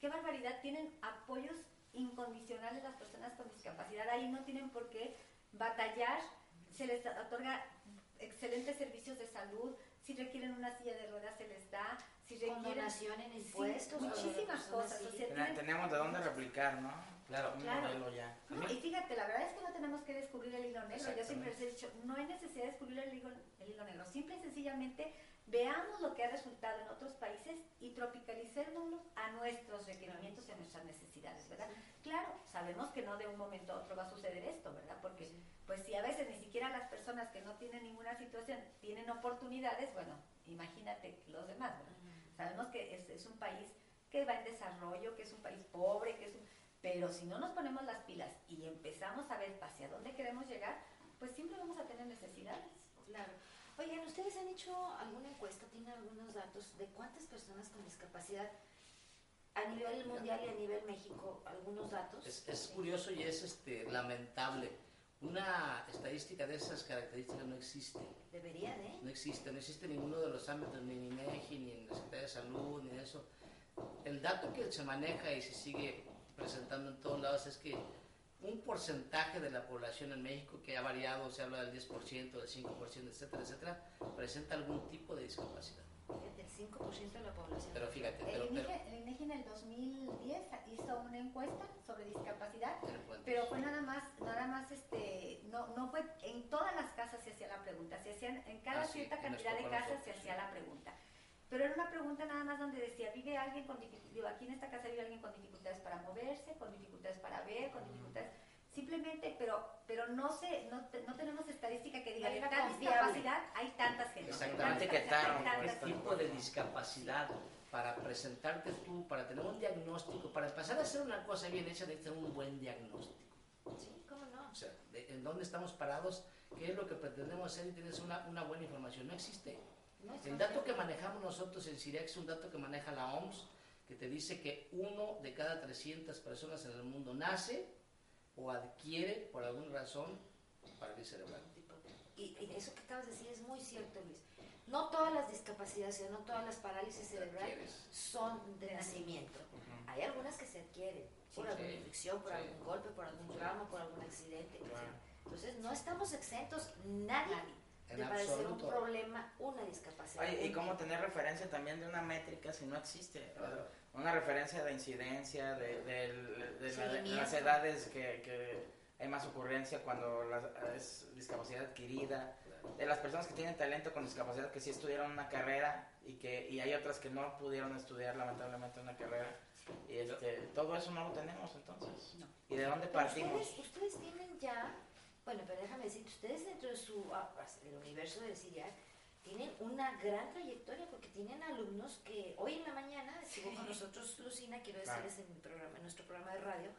qué barbaridad, tienen apoyos incondicionales las personas con discapacidad. Ahí no tienen por qué batallar, se les otorga excelentes servicios de salud, si requieren una silla de ruedas se les da, si requieren donación en impuestos. de muchísimas cosas, o cívicas. sea, Ten- tienen- Tenemos de dónde replicar, ¿no? Claro. Un Claro. modelo ya. No, y fíjate, la verdad es que no tenemos que descubrir el hilo negro. Yo siempre les he dicho, no hay necesidad de descubrir el hilo, el hilo negro. Simple y sencillamente veamos lo que ha resultado en otros países y tropicalicémoslo a nuestros requerimientos y a nuestras necesidades, ¿verdad? Claro, sabemos que no de un momento a otro va a suceder esto, ¿verdad? Porque, pues si a veces ni siquiera las personas que no tienen ninguna situación tienen oportunidades, bueno, imagínate los demás, ¿verdad? Sabemos que es, es un país que va en desarrollo, que es un país pobre, que es un... Pero si no nos ponemos las pilas y empezamos a ver hacia dónde queremos llegar, pues siempre vamos a tener necesidades. Claro. Oigan, ¿ustedes han hecho alguna encuesta, tienen algunos datos de cuántas personas con discapacidad a nivel mundial y a nivel México, algunos datos? Es, es curioso y es este, lamentable. Una estadística de esas características no existe. Debería de. No existe, no existe en ninguno de los ámbitos, ni en INEGI, ni en la Secretaría de Salud, ni en eso. El dato que se maneja y se sigue presentando en todos lados es que un porcentaje de la población en México, que ha variado, se habla del 10%, del 5%, etcétera, etcétera, presenta algún tipo de discapacidad. Fíjate, el 5% de la población. Pero fíjate, pero, El INEGI, el INEGI en el 2010 hizo una encuesta sobre discapacidad, pero fue nada más, nada más, este, no, no fue, en todas las casas se hacía la pregunta, se hacían, en cada Ah, cierta cantidad de casas se hacía la pregunta. Pero era una pregunta nada más donde decía, ¿vive alguien con dificultades? Aquí en esta casa vive alguien con dificultades para moverse, con dificultades para ver, con dificultades... Simplemente, pero pero no sé, no, no tenemos estadística que diga, hay de tal discapacidad hay tantas gente. Exactamente, que tantas tipo de discapacidad para presentarte tú, para tener un diagnóstico, para empezar a hacer una cosa bien hecha, necesitas un buen diagnóstico. Sí, ¿cómo no? O sea, de- en dónde estamos parados, qué es lo que pretendemos hacer y tienes una, una buena información. No existe. El dato que manejamos nosotros en CIREX es un dato que maneja la OMS, que te dice que uno de cada 300 personas en el mundo nace o adquiere por alguna razón parálisis cerebral. Y, y eso que acabas de decir es muy cierto, Luis. no todas las discapacidades, no todas las parálisis cerebrales son de nacimiento. Hay algunas que se adquieren por Sí, alguna sí, infección, por sí. algún golpe, por algún trauma, por algún accidente. Claro. Entonces, no estamos exentos, nadie, En de padecer un absoluto. problema, una discapacidad. Oye, y cómo tener referencia también de una métrica si no existe. Claro. Una referencia de incidencia, de, de de Seguimiento. las edades que, que hay más ocurrencia cuando la- es discapacidad adquirida, de las personas que tienen talento con discapacidad que sí estudiaron una carrera y que y hay otras que no pudieron estudiar lamentablemente una carrera. Y este, todo eso no lo tenemos entonces. ¿Y de dónde partimos? Ustedes, ustedes tienen ya, bueno, pero déjame decir, ustedes dentro de su, ah, pues, del universo del CIRIAC, tienen una gran trayectoria porque tienen alumnos que hoy en la mañana estuvo con nosotros Lucina, quiero Claro. decirles en, mi programa, en nuestro programa de radio,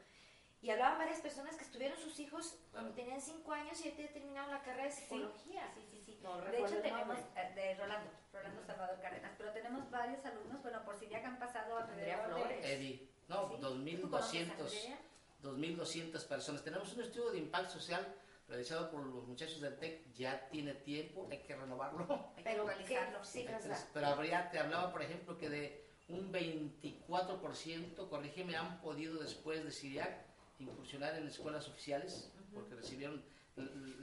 y hablaban varias personas que estuvieron sus hijos cuando tenían cinco años y ya terminaron la carrera de psicología. Sí, sí, sí. No de hecho el tenemos eh, de Rolando, Rolando Salvador Cárdenas, pero tenemos varios alumnos, bueno, por si ya que han pasado Andrea alrededor de... Flores. Eddie, no, Sí. ¿Tú conoces a 2200, Andrea? 2200 personas. Tenemos un estudio de impacto social realizado por los muchachos del TEC, ya tiene tiempo, hay que renovarlo. Hay Pero ¿qué actualizarlo. cifras da? Entonces, pero habría, te hablaba, por ejemplo, que de un 24%, corrígeme, han podido después de CIRIAC incursionar en escuelas oficiales, porque recibieron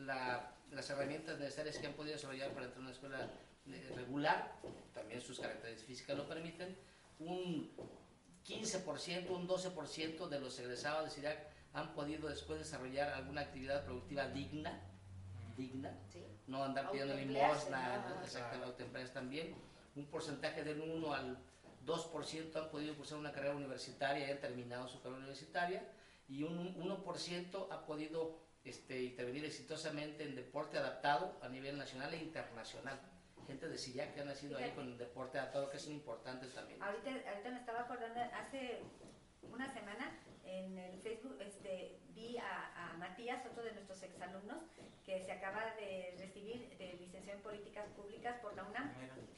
la- las herramientas necesarias que han podido desarrollar para entrar a una escuela eh, regular, también sus características físicas lo permiten, un 15%, un 12% de los egresados de CIRIAC han podido después desarrollar alguna actividad productiva digna, digna, Sí. no andar pidiendo limosna, ¿no? exactamente, autoemplearse también. Un porcentaje del 1 al 2% han podido cursar una carrera universitaria y han terminado su carrera universitaria. Y un 1% ha podido este, intervenir exitosamente en deporte adaptado a nivel nacional e internacional. Gente de Siria que ha nacido ahí con el deporte adaptado, que es importante también. Ahorita, ahorita me estaba acordando, hace una semana en el Facebook este, vi a, a Matías, otro de nuestros exalumnos, que se acaba de recibir de licenciado en Políticas Públicas por la UNAM.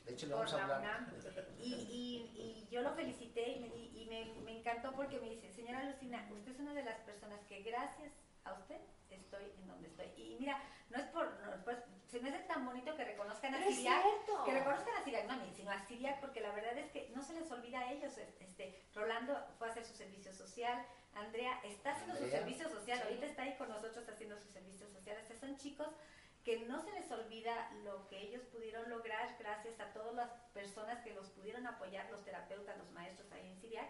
De hecho, le por vamos a la. UNAM. Y, y- y yo lo felicité y, me, y me, me encantó porque me dice, señora Lucina, usted es una de las personas que gracias a usted estoy en donde estoy. Y mira, no es por, no, pues, se me hace tan bonito que reconozcan a Pero es Siriac, cierto. que reconozcan a Siriac, no a mí, sino a Siriac, porque la verdad es que no se les olvida a ellos. Este, Rolando fue a hacer su servicio social, Andrea está haciendo su servicio social, Sí. ahorita está ahí con nosotros haciendo su servicio social. O sea, son chicos que no se les olvida lo que ellos pudieron lograr gracias a todas las personas que los pudieron apoyar, los terapeutas, los maestros ahí en Siriac,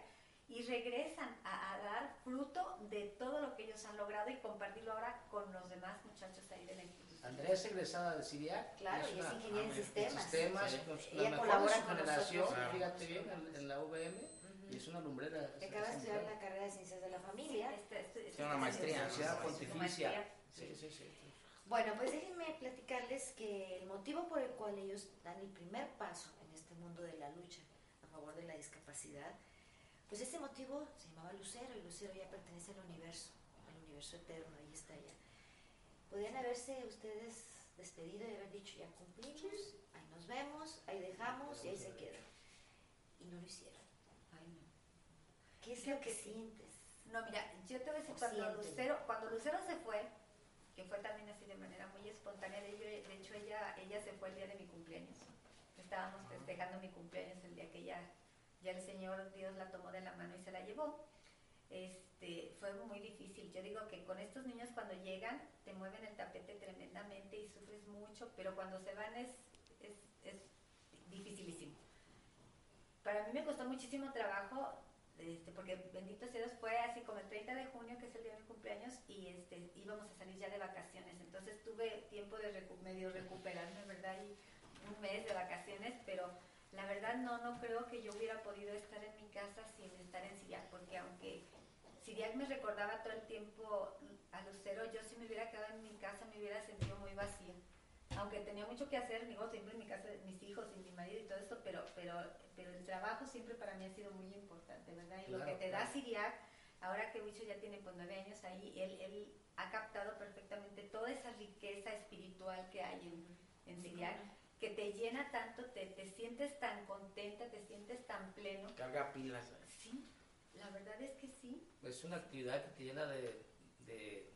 y regresan a, a dar fruto de todo lo que ellos han logrado y compartirlo ahora con los demás muchachos ahí de la institución. Andrea es egresada de Siria. Claro, y es una- ingeniera en sistemas. sistemas, Sí. con- Ella la mejor de colabora su con generación, nosotros. Fíjate bien, en, en la UVM, y es una lumbrera. Que acaba de estudiar la carrera de Ciencias de la Familia. Este- este- este- Tiene una maestría, ¿no? Universidad Pontificia. maestría. Sí, sí, sí. Bueno, pues déjenme platicarles que el motivo por el cual ellos dan el primer paso en este mundo de la lucha a favor de la discapacidad, pues ese motivo se llamaba Lucero y Lucero ya pertenece al universo, al universo eterno, ahí está ya. Podrían haberse ustedes despedido y haber dicho ya cumplimos, ahí nos vemos, ahí dejamos y ahí se queda. Y no lo hicieron. Ay, no. ¿Qué es lo que sientes? No, mira, yo te voy a decir, cuando. Lucero, cuando Lucero se fue, que fue también así de manera muy espontánea, de, de hecho ella, ella se fue el día de mi cumpleaños. Estábamos festejando mi cumpleaños el día que ya, ya el Señor Dios la tomó de la mano y se la llevó. Este, fue muy difícil. Yo digo que con estos niños cuando llegan te mueven el tapete tremendamente y sufres mucho, pero cuando se van es, es, dificilísimo. Para mí me costó muchísimo trabajo, este, porque bendito sea Dios, fue así como el 30 de junio, que es el día de mi cumpleaños, y este, íbamos a salir ya de vacaciones. Entonces tuve tiempo de recu- medio recuperarme, ¿verdad? Y un mes de vacaciones, pero la verdad no, no creo que yo hubiera podido estar en mi casa sin estar en Siriac, porque aunque Siriac me recordaba todo el tiempo a Lucero, yo si me hubiera quedado en mi casa me hubiera sentido muy vacía. Aunque tenía mucho que hacer, digo, siempre en mi casa, mis hijos y mi marido y todo esto, pero, pero, pero el trabajo siempre para mí ha sido muy importante, ¿verdad? Y lo que te da. Siriac, ahora que Huicho ya tiene pues nueve años ahí, él, él ha captado perfectamente toda esa riqueza espiritual que hay en, en Siriac, que te llena tanto, te, te sientes tan contenta, te sientes tan pleno. Carga pilas. eh. La verdad es que sí. Es una actividad que te llena de, de-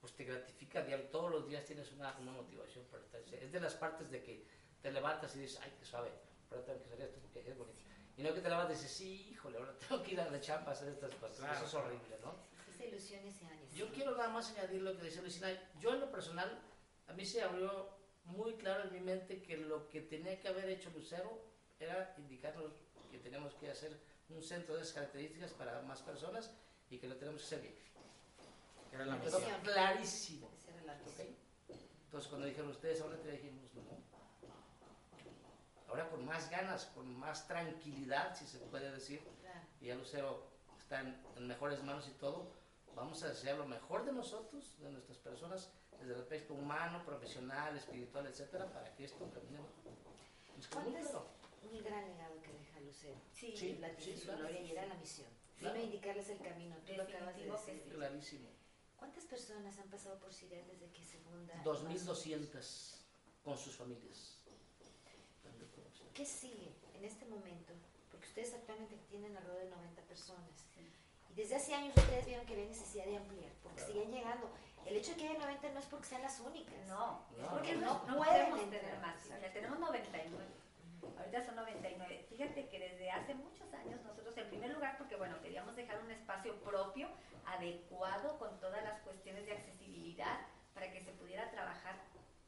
pues te gratifica diario, todos los días tienes una, una motivación para estar. Es de las partes de que te levantas y dices, ay, qué suave, pero tengo que hacer esto porque es bonito. Y no que te levantes y dices, sí, híjole, ahora tengo que ir a la chamba a hacer estas cosas. Claro. Eso es horrible, ¿no? Esa ilusión ese año. Yo quiero nada más añadir lo que decía Lucina. Yo en lo personal, a mí se abrió muy claro en mi mente que lo que tenía que haber hecho Lucero era indicarnos que tenemos que hacer un centro de esas características para más personas y que lo tenemos que hacer bien. Era la misión. clarísimo. Esa era la ¿ok? misión. Entonces cuando dijeron ustedes, ahora te dijimos, no. Ahora con más ganas, con más tranquilidad, si se puede decir, y ya Lucero está en, en mejores manos y todo, vamos a desear lo mejor de nosotros, de nuestras personas, desde el aspecto humano, profesional, espiritual, etcétera, para que esto. Pues, un ¿Cuánto es un gran legado que Lucero? Sí, Sí, la sí, gloria y era la misión. Claro. Vino a indicarles el camino, tú lo acabas de que decir. sí. Clarísimo. ¿Cuántas personas han pasado por Siria desde que se funda? 2.200 con sus familias. ¿Qué sigue en este momento? Porque ustedes actualmente tienen alrededor de 90 personas. Y desde hace años ustedes vieron que había necesidad de ampliar, porque Claro. siguen llegando. El hecho de que haya 90 no es porque sean las únicas. No, es No, porque no, no, no pueden podemos entrar. tener más. Mira, tenemos 99. Ahorita son 99. Fíjate que desde hace muchos años nosotros, en primer lugar, porque bueno, queríamos dejar un espacio propio, adecuado, con todas las cuestiones de accesibilidad, para que se pudiera trabajar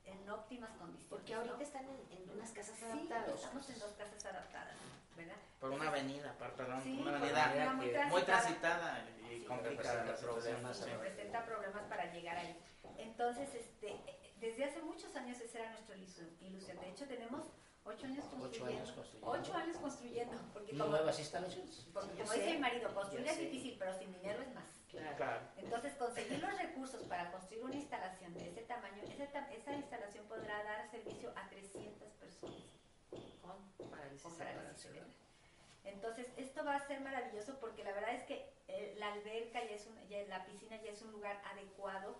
en óptimas condiciones. Porque ¿no? ahorita están en, en unas casas Sí, adaptadas. estamos en dos casas adaptadas, ¿verdad? Por una avenida, perdón, Sí, una avenida una muy muy transitada. transitada y Sí. complicada problemas. ¿no? sí. presenta problemas para llegar ahí. Entonces, este, desde hace muchos años esa era nuestra ilusión. De hecho, tenemos ocho años construyendo. años construyendo. Ocho años construyendo. Porque como, Nuevas instalaciones. porque Sí, yo como sé. dice mi marido, construir es sé. difícil, pero sin dinero es más. Claro. Claro. Entonces, conseguir los recursos para construir una instalación de ese tamaño, esa, ta- esa instalación podrá dar servicio a 300 personas Con parálisis cerebral. Entonces, esto va a ser maravilloso porque la verdad es que eh, la alberca ya es un, ya la piscina ya es un lugar adecuado,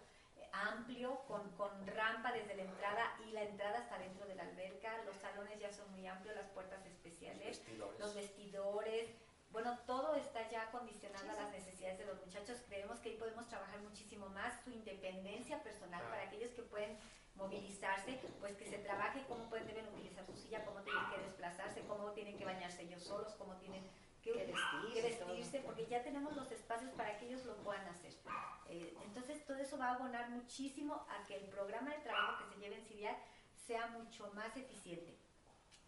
amplio, con, con rampa desde la entrada y la entrada hasta dentro de la alberca. Los salones ya son muy amplios, las puertas especiales, Vestidores. los vestidores. Bueno, todo está ya condicionado a las necesidades de los muchachos. Creemos que ahí podemos trabajar muchísimo más su independencia personal Ah. para aquellos que pueden movilizarse, pues que se trabaje cómo pueden, deben utilizar su silla, cómo tienen que desplazarse, cómo tienen que bañarse ellos solos, cómo tienen que, Que vestirse, que vestirse, porque ya tenemos los espacios para que ellos lo puedan hacer. Eh, entonces todo eso va a abonar muchísimo a que el programa de trabajo que se lleve en CIDIAR sea mucho más eficiente.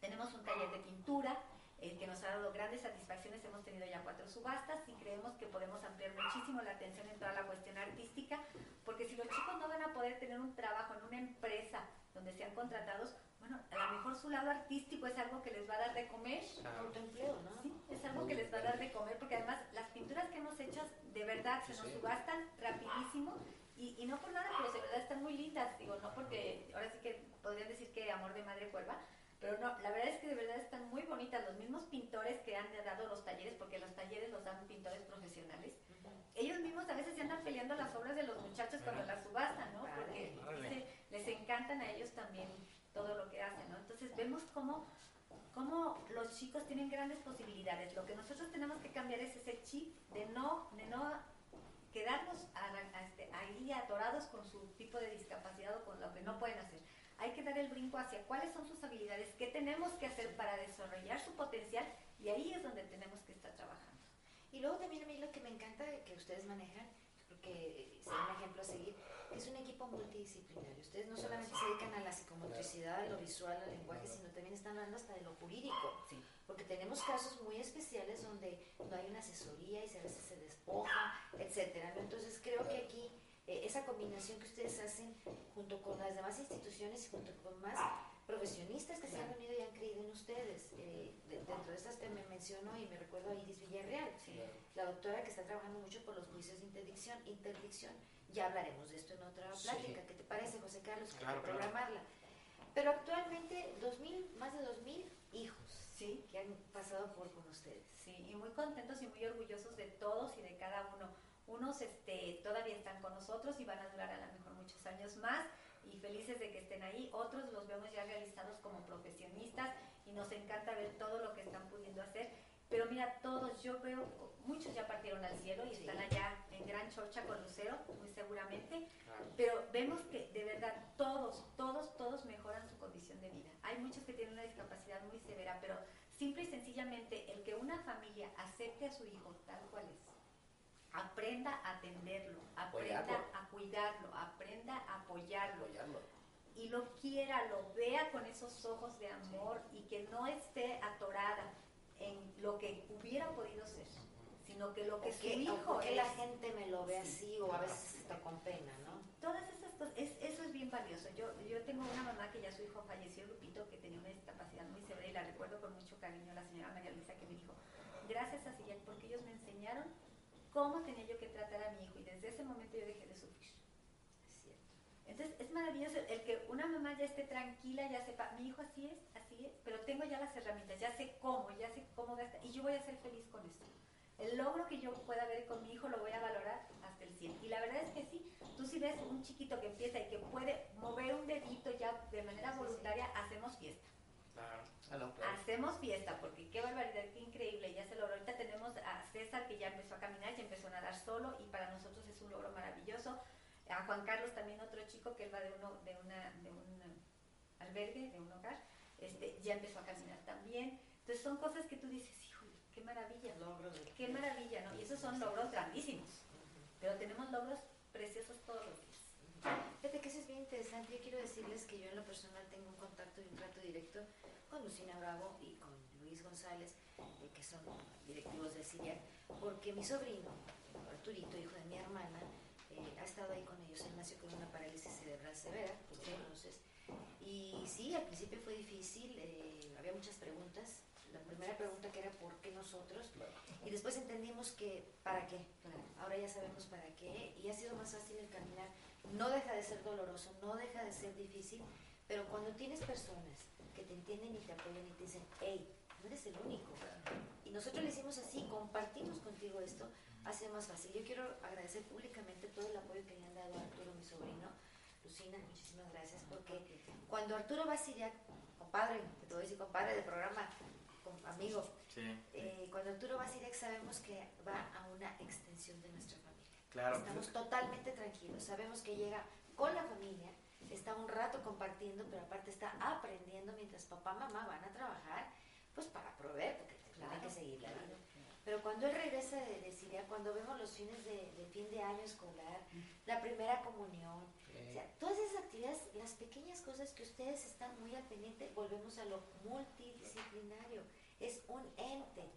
Tenemos un taller de pintura, el que nos ha dado grandes satisfacciones. Hemos tenido ya cuatro subastas y creemos que podemos ampliar muchísimo la atención en toda la cuestión artística, porque si los chicos no van a poder tener un trabajo en una empresa donde sean contratados, bueno, a lo mejor su lado artístico es algo que les va a dar de comer. Autoempleo, ¿no? Sí, es algo que les va a dar de comer, porque además las pinturas que hemos hecho de verdad se nos Sí. subastan rapidísimo y, y no por nada, pero de verdad están muy lindas. Digo, no porque ahora sí que podrían decir que amor de madre cuerva, pero no, la verdad es que de verdad están muy bonitas. Los mismos pintores que han dado los talleres, porque los talleres los dan pintores profesionales, ellos mismos a veces se andan peleando las obras de los muchachos cuando las subastan, ¿no? Porque les encantan a ellos también todo lo que hacen, ¿no? Entonces vemos cómo, cómo los chicos tienen grandes posibilidades. Lo que nosotros tenemos que cambiar es ese chip de no, de no quedarnos este, ahí atorados con su tipo de discapacidad o con lo que no pueden hacer. Hay que dar el brinco hacia cuáles son sus habilidades, qué tenemos que hacer para desarrollar su potencial y ahí es donde tenemos que estar trabajando. Y luego también a mí lo que me encanta que ustedes manejan, porque será un ejemplo a seguir, es un equipo multidisciplinario. Ustedes no solamente se dedican a la psicomotricidad, a lo visual, al lenguaje, sino también están hablando hasta de lo jurídico. Sí. Porque tenemos casos muy especiales donde no hay una asesoría y se- a veces se despoja, etcétera. Entonces creo que aquí eh, esa combinación que ustedes hacen junto con las demás instituciones y junto con más profesionistas que se han unido y han creído en ustedes. eh, de- dentro de estas me menciono y me recuerdo a Iris Villarreal, la doctora que está trabajando mucho por los juicios de interdicción. interdicción. Ya hablaremos de esto en otra Sí. plática. ¿Qué te parece, José Carlos? Hay Claro, que claro. programarla. Pero actualmente, 2000, más de 2.000 hijos Sí. que han pasado por con ustedes. Sí, y muy contentos y muy orgullosos de todos y de cada uno. Unos este, todavía están con nosotros y van a durar a lo mejor muchos años más y felices de que estén ahí. Otros los vemos ya realizados como profesionistas y nos encanta ver todo lo que están pudiendo hacer. Pero mira, todos, yo veo, muchos ya partieron al cielo y Sí. están allá en Gran Chorcha con Lucero, muy seguramente. Pero vemos que de verdad todos, todos, todos mejoran su condición de vida. Hay muchos que tienen una discapacidad muy severa, pero simple y sencillamente el que una familia acepte a su hijo tal cual es, aprenda a atenderlo, aprenda Apoyarlo. a cuidarlo, aprenda a apoyarlo Apoyarlo. y lo quiera, lo vea con esos ojos de amor y que no esté atorada en lo que hubiera podido ser, sino que lo que su que hijo que es. la gente me lo ve así o a veces está con pena, ¿no? Todas esas cosas, es- eso es bien valioso. Yo, yo tengo una mamá que ya su hijo falleció, Lupito, que tenía una discapacidad muy severa y la recuerdo con mucho cariño, la señora María Luisa, que me dijo, gracias a Sillal, porque ellos me enseñaron cómo tenía yo que tratar a mi hijo y desde ese momento yo dejé de sufrir. Es cierto. Entonces es maravilloso el que una mamá ya esté tranquila, ya sepa, mi hijo así es, así es, pero tengo ya las herramientas, ya sé cómo, ya sé cómo gastar y yo voy a ser feliz con esto. El logro que yo pueda ver con mi hijo lo voy a valorar hasta el 100. Y la verdad es que sí, tú si ves un chiquito que empieza y que puede mover un dedito ya de manera voluntaria, hacemos fiesta. Claro. Hacemos fiesta, porque qué barbaridad, qué increíble, ya se logró. Ahorita tenemos a César que ya empezó a caminar, ya empezó a nadar solo y para nosotros es un logro maravilloso. A Juan Carlos también otro chico que él va de, uno, de, una, de un albergue, de un hogar, este, ya empezó a caminar también. Entonces son cosas que tú dices, qué maravilla, Logros de- qué maravilla, ¿no? Y esos son logros grandísimos, pero tenemos logros preciosos todos los días. Fíjate que eso es bien interesante. Yo quiero decirles que yo en lo personal tengo un contacto y un trato directo con Lucina Bravo y con Luis González, eh, que son directivos de CIRIAC, porque mi sobrino, Arturito, hijo de mi hermana, eh, ha estado ahí con ellos. Él nació con una parálisis cerebral severa, tú lo conoces. Y sí, al principio fue difícil, eh, había muchas preguntas. La primera pregunta que era ¿por qué nosotros? Y después entendimos que ¿para qué? Ahora ya sabemos para qué y ha sido más fácil el caminar. No deja de ser doloroso, no deja de ser difícil, pero cuando tienes personas que te entienden y te apoyan y te dicen, hey, no eres el único. Y nosotros le hicimos así, compartimos contigo esto, hace más fácil. Yo quiero agradecer públicamente todo el apoyo que le han dado a Arturo, mi sobrino. Lucina, muchísimas gracias, porque cuando Arturo va a Siria, compadre, te voy a decir compadre de programa, com- amigo, Sí. eh, cuando Arturo va a Siria sabemos que va a una extensión de nuestra familia. Claro. Estamos totalmente tranquilos, sabemos que llega con la familia, está un rato compartiendo, pero aparte está aprendiendo mientras papá y mamá van a trabajar, pues para proveer, porque tienen que seguir la vida. Pero cuando él regresa de, de Siria, cuando vemos los fines de, de fin de año escolar, la primera comunión, o sea, todas esas actividades, las pequeñas cosas que ustedes están muy al pendiente, volvemos a lo multidisciplinario. Es un ente.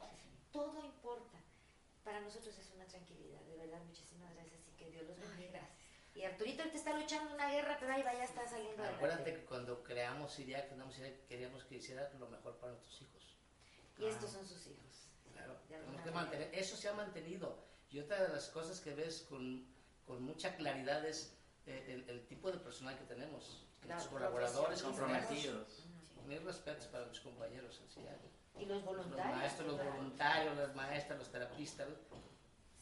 Todo importa. Para nosotros es una tranquilidad. De verdad, muchísimas gracias y que Dios los bendiga. Y Arturito ahorita está luchando una guerra, pero ahí va, ya está saliendo Acuérdate adelante. que cuando creamos Iria, creamos Iria, queríamos que hiciera lo mejor para nuestros hijos. Y estos son sus hijos. Claro, tenemos que mantener, eso se ha mantenido. Y otra de las cosas que ves con, con mucha claridad es eh, el, el tipo de personal que tenemos. Claro, los colaboradores Comprometidos. Mis respetos para mis compañeros en. Y los Los voluntarios. maestros, los voluntarios, las maestras, los terapistas.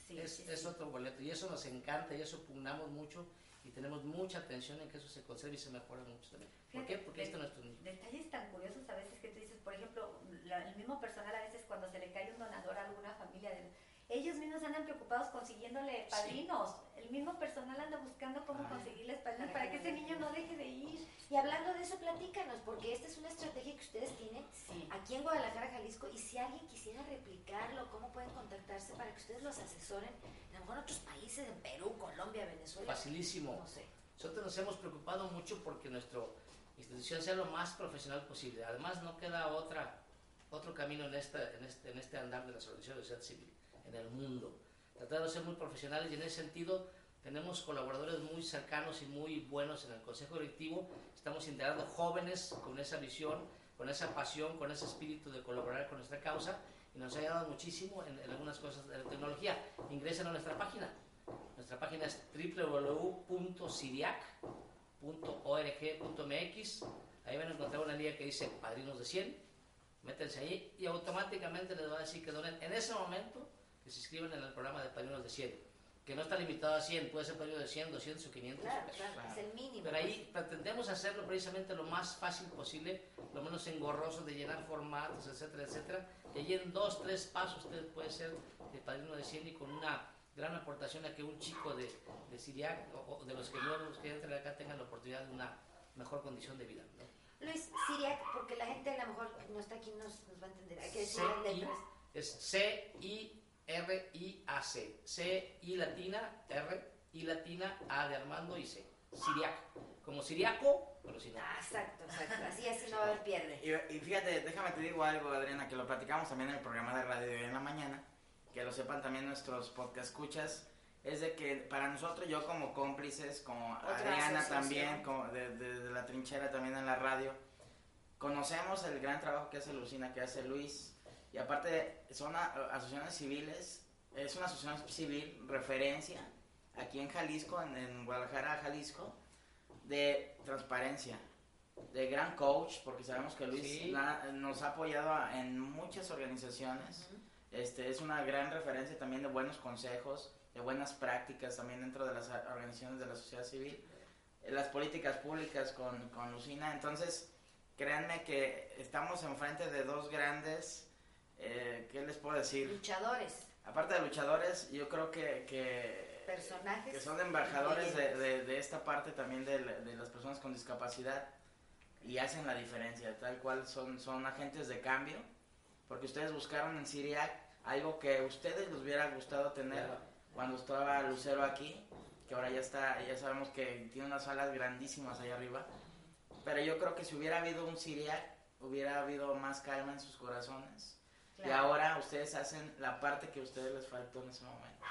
Sí, es, sí, es sí. otro boleto. Y eso nos encanta y eso pugnamos mucho y tenemos mucha atención en que eso se conserve y se mejore mucho también. ¿Por qué? Porque esto es nuestro niño. Detalles tan curiosos a veces que tú dices, por ejemplo, la- el mismo personal a veces cuando se le cae un donador a alguna familia, de- ellos mismos andan preocupados consiguiéndole padrinos. El mismo personal anda buscando cómo Ah. conseguirles padrinos Para que ese niño no deje de ir. Y hablando de eso, platícanos, porque esta es una estrategia que ustedes tienen Sí. aquí en Guadalajara, Jalisco, y si alguien quisiera replicarlo, ¿cómo pueden contactarse para que ustedes los asesoren? A lo mejor en otros países, en Perú, Colombia, Venezuela. Facilísimo. No sé. Nosotros nos hemos preocupado mucho porque nuestra institución sea lo más profesional posible. Además, no queda otra, otro camino en, esta, en, este, en este andar de las organizaciones de sociedad civil en el mundo. Tratar de ser muy profesionales y en ese sentido tenemos colaboradores muy cercanos y muy buenos en el Consejo Directivo. Estamos integrando jóvenes con esa visión, con esa pasión, con ese espíritu de colaborar con nuestra causa y nos ha ayudado muchísimo en, en algunas cosas de la tecnología. Ingresen a nuestra página. Nuestra página es www.siriac.org.mx. Ahí van a encontrar una liga que dice Padrinos de 100. Métanse ahí y automáticamente les va a decir que donen en ese momento que se inscriben en el programa de Padrinos de 100. que no está limitado a 100, puede ser periodo de 100, 200 o 500 Claro, pesos. claro, es el mínimo. Pero ahí pretendemos hacerlo precisamente lo más fácil posible, lo menos engorroso de llenar formatos, etcétera, etcétera. Y allí en dos, tres pasos usted puede ser de padrino de 100 y con una gran aportación a que un chico de, de Siriac o, o de los que nuevos que entran acá tengan la oportunidad de una mejor condición de vida. ¿no? Luis Siriac, porque la gente a lo mejor no está aquí, nos, nos va a entender. Hay que decir las letras. es C I R I A C. C I latina R I latina A de Armando y C. Siriac. Como siriaco, pero sin Ah, exacto, exacto. Así, así no va a haber pierde. Y, y fíjate, déjame te digo algo, Adriana, que lo platicamos también en el programa de radio de hoy en la mañana, que lo sepan también nuestros podcast escuchas, es de que para nosotros, yo como cómplices, como Otra Adriana asociación. también, como de, de- de la trinchera también en la radio, conocemos el gran trabajo que hace Lucina, que hace Luis, y aparte son asociaciones civiles, es una asociación civil referencia aquí en Jalisco, en, en Guadalajara, Jalisco, de transparencia, de gran coach, porque sabemos que Luis Sí. na- nos ha apoyado a- en muchas organizaciones. Este, es una gran referencia también de buenos consejos, de buenas prácticas también dentro de las organizaciones de la sociedad civil, eh, las políticas públicas con, con Lucina. Entonces, créanme que estamos enfrente de dos grandes, eh, ¿qué les puedo decir? Luchadores, Aparte de luchadores, yo creo que, que personajes. que son embajadores de, de- de esta parte también de, de las personas con discapacidad y hacen la diferencia, tal cual son, son agentes de cambio, porque ustedes buscaron en Siriac algo que a ustedes les hubiera gustado tener Claro. cuando estaba Lucero aquí, que ahora ya está, ya sabemos que tiene unas salas grandísimas allá arriba, pero yo creo que si hubiera habido un Siriac, hubiera habido más calma en sus corazones. Y Claro. ahora ustedes hacen la parte que a ustedes les faltó en ese momento.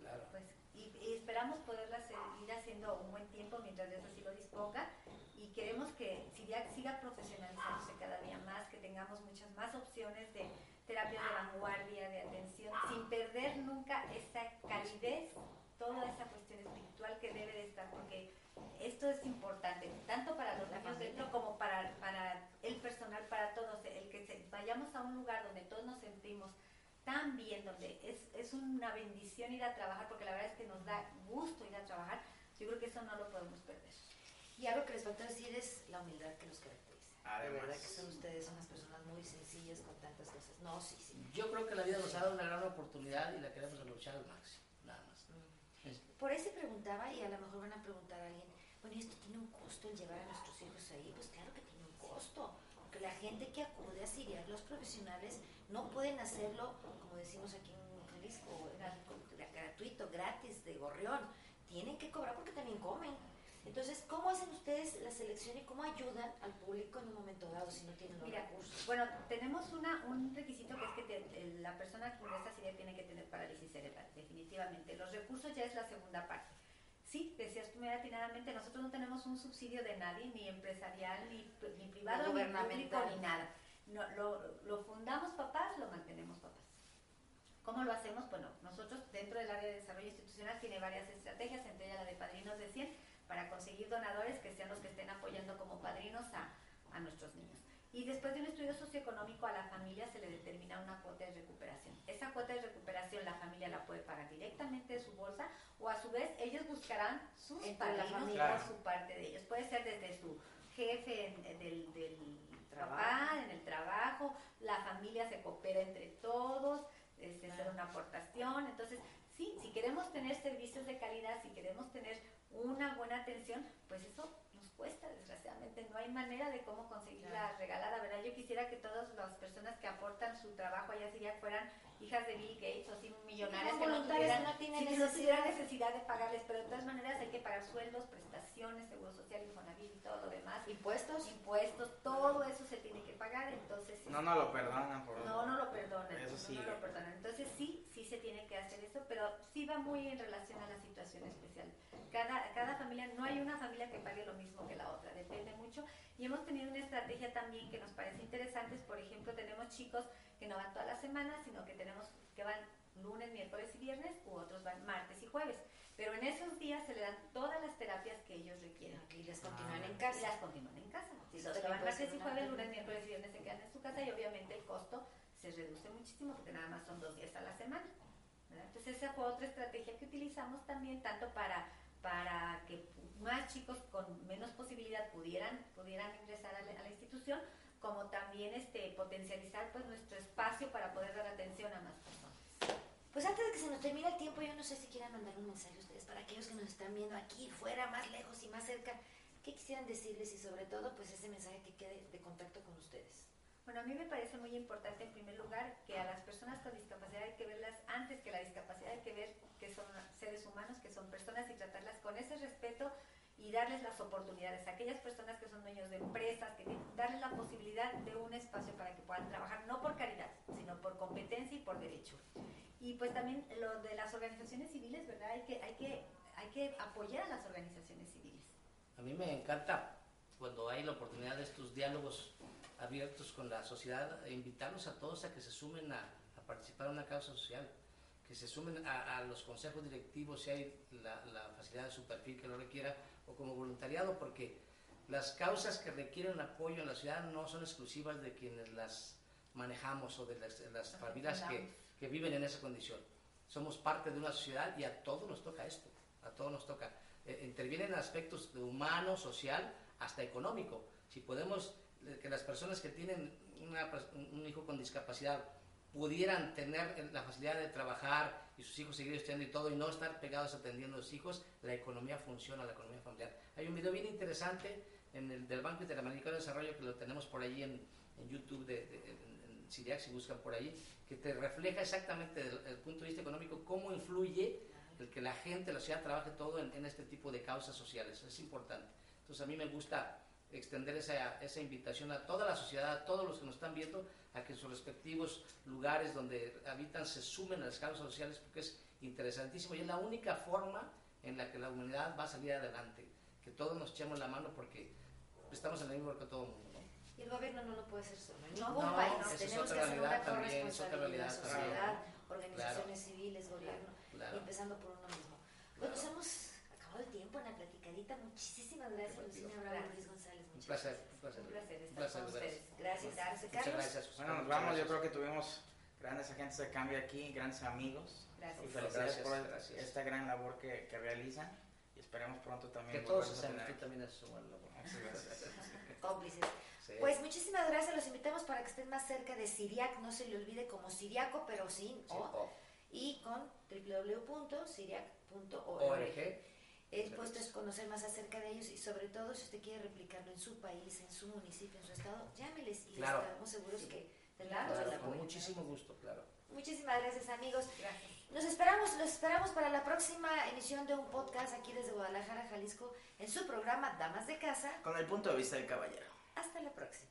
Claro. Pues, y, y esperamos poderla hacer- ir haciendo un buen tiempo mientras Dios así lo disponga y queremos que Siriac siga profesionalizándose cada día más, que tengamos muchas más opciones de terapias de vanguardia, de atención, sin perder nunca esa calidez, toda esa cuestión espiritual que debe de estar, porque esto es importante, tanto para los La niños familia. dentro como para, para el personal, para todos, el vayamos a un lugar donde todos nos sentimos tan bien, donde es, es una bendición ir a trabajar, porque la verdad es que nos da gusto ir a trabajar, yo creo que eso no lo podemos perder. Y algo que les faltó decir es la humildad que los caracteriza. De Además. verdad que son ustedes unas personas muy sencillas con tantas cosas. No, sí, sí. Yo creo que la vida nos ha dado una gran oportunidad y la queremos aprovechar al máximo, nada más. Es- Por ahí se preguntaba, y a lo mejor van a preguntar a alguien, bueno, ¿y esto tiene un costo el llevar a nuestros hijos ahí? Pues claro que tiene un costo, porque la gente que acude a Siriar, los profesionales, no pueden hacerlo, como decimos aquí en Jalisco, gratuito, gratis, de gorrión. Tienen que cobrar porque también comen. Entonces, ¿cómo hacen ustedes la selección y cómo ayudan al público en un momento dado si no tienen los Mira, recursos? bueno, tenemos una, un requisito que es que te- la persona que ingresa a Siria tiene que tener parálisis cerebral, definitivamente. Los recursos ya es la segunda parte. Sí, decías tú muy atinadamente, nosotros no tenemos un subsidio de nadie, ni empresarial, ni, ni privado, ni público, ni nada. No, lo, lo fundamos papás, lo mantenemos papás. ¿Cómo lo hacemos? Bueno, nosotros dentro del área de desarrollo institucional tiene varias estrategias, entre ellas la de padrinos de 100, para conseguir donadores que sean los que estén apoyando como padrinos a, a nuestros niños. Y después de un estudio socioeconómico a la familia se le determina una cuota de recuperación. Esa cuota de recuperación la familia la puede pagar directamente de su bolsa o a su vez ellos buscarán sus la padrinos familia. por su parte de ellos. Puede ser desde su jefe en- en del, del Trabajo. papá, en el trabajo, la familia se coopera entre todos, este, hacer una aportación. Entonces, sí, si queremos tener servicios de calidad, si queremos tener una buena atención, pues eso nos cuesta, desgraciadamente. No hay manera de cómo conseguirla Claro. regalada, ¿verdad? Yo quisiera que todas las personas que aportan su trabajo allá Siria fueran hijas de Bill Gates o sin millonarias que no tuvieran, no tienen sí, no necesidad. tuvieran necesidad de pagarles, pero de todas maneras hay que pagar sueldos, prestaciones, seguro social, Infonavit y todo lo demás ¿Impuestos? impuestos, todo eso se tiene que pagar, entonces No, no lo perdonan por no, no lo perdonan, Eso no, sí. no lo perdonan. Entonces sí, sí se tiene que hacer eso, pero sí va muy en relación a la situación especial. Cada, cada familia, no hay una familia que pague lo mismo que la otra, depende mucho. Y hemos tenido una estrategia también que nos parece interesante, por ejemplo, tenemos chicos que no van todas las semanas, sino que tenemos que van lunes, miércoles y viernes, u otros van martes y jueves. Pero en esos días se le dan todas las terapias que ellos requieren. Y les continúan Ah. en Y casa. las continúan en casa. Si los que van martes y jueves, lunes, miércoles y viernes se quedan en su casa y obviamente el costo se reduce muchísimo porque nada más son dos días a la semana. ¿verdad? Entonces Entonces esa fue otra estrategia que utilizamos también, tanto para, para que más chicos con menos posibilidad pudieran, pudieran ingresar a la, a la institución, como también este, potencializar pues nuestro espacio para poder dar atención a más personas. Pues antes de que se nos termine el tiempo, yo no sé si quieran mandar un mensaje a ustedes para aquellos que nos están viendo aquí, fuera, más lejos y más cerca. ¿Qué quisieran decirles y sobre todo pues ese mensaje que quede de contacto con ustedes? Bueno, a mí me parece muy importante en primer lugar que a las personas con discapacidad hay que verlas antes que la discapacidad, hay que ver que son seres humanos, que son personas y tratarlas con ese respeto y darles las oportunidades. Aquellas personas que son dueños de empresas, que darles la posibilidad de un espacio para que puedan trabajar, no por caridad, sino por competencia y por derecho. Y pues también lo de las organizaciones civiles, ¿verdad? Hay que, hay que, hay que apoyar a las organizaciones civiles. A mí me encanta cuando hay la oportunidad de estos diálogos abiertos con la sociedad, e invitarlos a todos a que se sumen a, a participar en una causa social, que se sumen a, a los consejos directivos si hay la, la facilidad de su perfil que lo requiera, o como voluntariado, porque las causas que requieren apoyo en la ciudad no son exclusivas de quienes las manejamos o de las, de las Las familias que, que viven en esa condición. Somos parte de una sociedad y a todos nos toca esto, a todos nos toca. Eh, intervienen aspectos de humano, social, hasta económico. Si podemos, eh, que las personas que tienen una un hijo con discapacidad pudieran tener la facilidad de trabajar y sus hijos seguir estudiando y todo y no estar pegados atendiendo a los hijos, la economía funciona, la economía familiar. Hay un video bien interesante en el, del Banco Interamericano de Desarrollo que lo tenemos por allí en, en YouTube de, de- en, en Siriac, si buscan por allí, que te refleja exactamente desde el punto de vista económico cómo influye el que la gente, la sociedad trabaje todo en, en este tipo de causas sociales. Es importante. Entonces a mí me gusta extender esa, esa invitación a toda la sociedad, a todos los que nos están viendo, a que en sus respectivos lugares donde habitan se sumen a las causas sociales porque es interesantísimo y es la única forma en la que la humanidad va a salir adelante. Que todos nos echemos la mano porque estamos en el mismo barco que todo el mundo. ¿no? Y el gobierno no lo puede hacer solo. En No, ningún no, país es tenemos que hacer una corresponsabilidad, sociedad, organizaciones civiles, gobierno, Claro. y empezando por uno mismo. Pues nos hemos acabado el tiempo en la platicadita. Muchísimas gracias. Lucina Bravo y Gracias. Luis González. Un Muchas placer, gracias. un placer. Un placer estar Un placer, con ustedes. Gracias, Muchas Carlos. gracias. Bueno, nos Muchas vamos. Yo gracias. creo que tuvimos grandes agentes de cambio aquí, grandes amigos. Gracias. Y felicidades Gracias, por gracias. esta gran labor que, que realizan. Y esperemos pronto también. Que todos a tener tú también un buen labor. Muchas gracias. Cómplices. Sí. Pues muchísimas gracias. Los invitamos para que estén más cerca de Siriac. No se le olvide como Siriaco, pero sin Sí, O. o- Y con www.siriac.org. El puesto es conocer más acerca de ellos y sobre todo si usted quiere replicarlo en su país, en su municipio, en su estado, llámeles y Claro. estamos seguros que Claro, tendrán todo el Claro, con apoyo. muchísimo gusto, claro. Muchísimas gracias amigos. Gracias. Nos esperamos, los esperamos para la próxima emisión de un podcast aquí desde Guadalajara, Jalisco, en su programa Damas de Casa. Con el punto de vista del caballero. Hasta la próxima.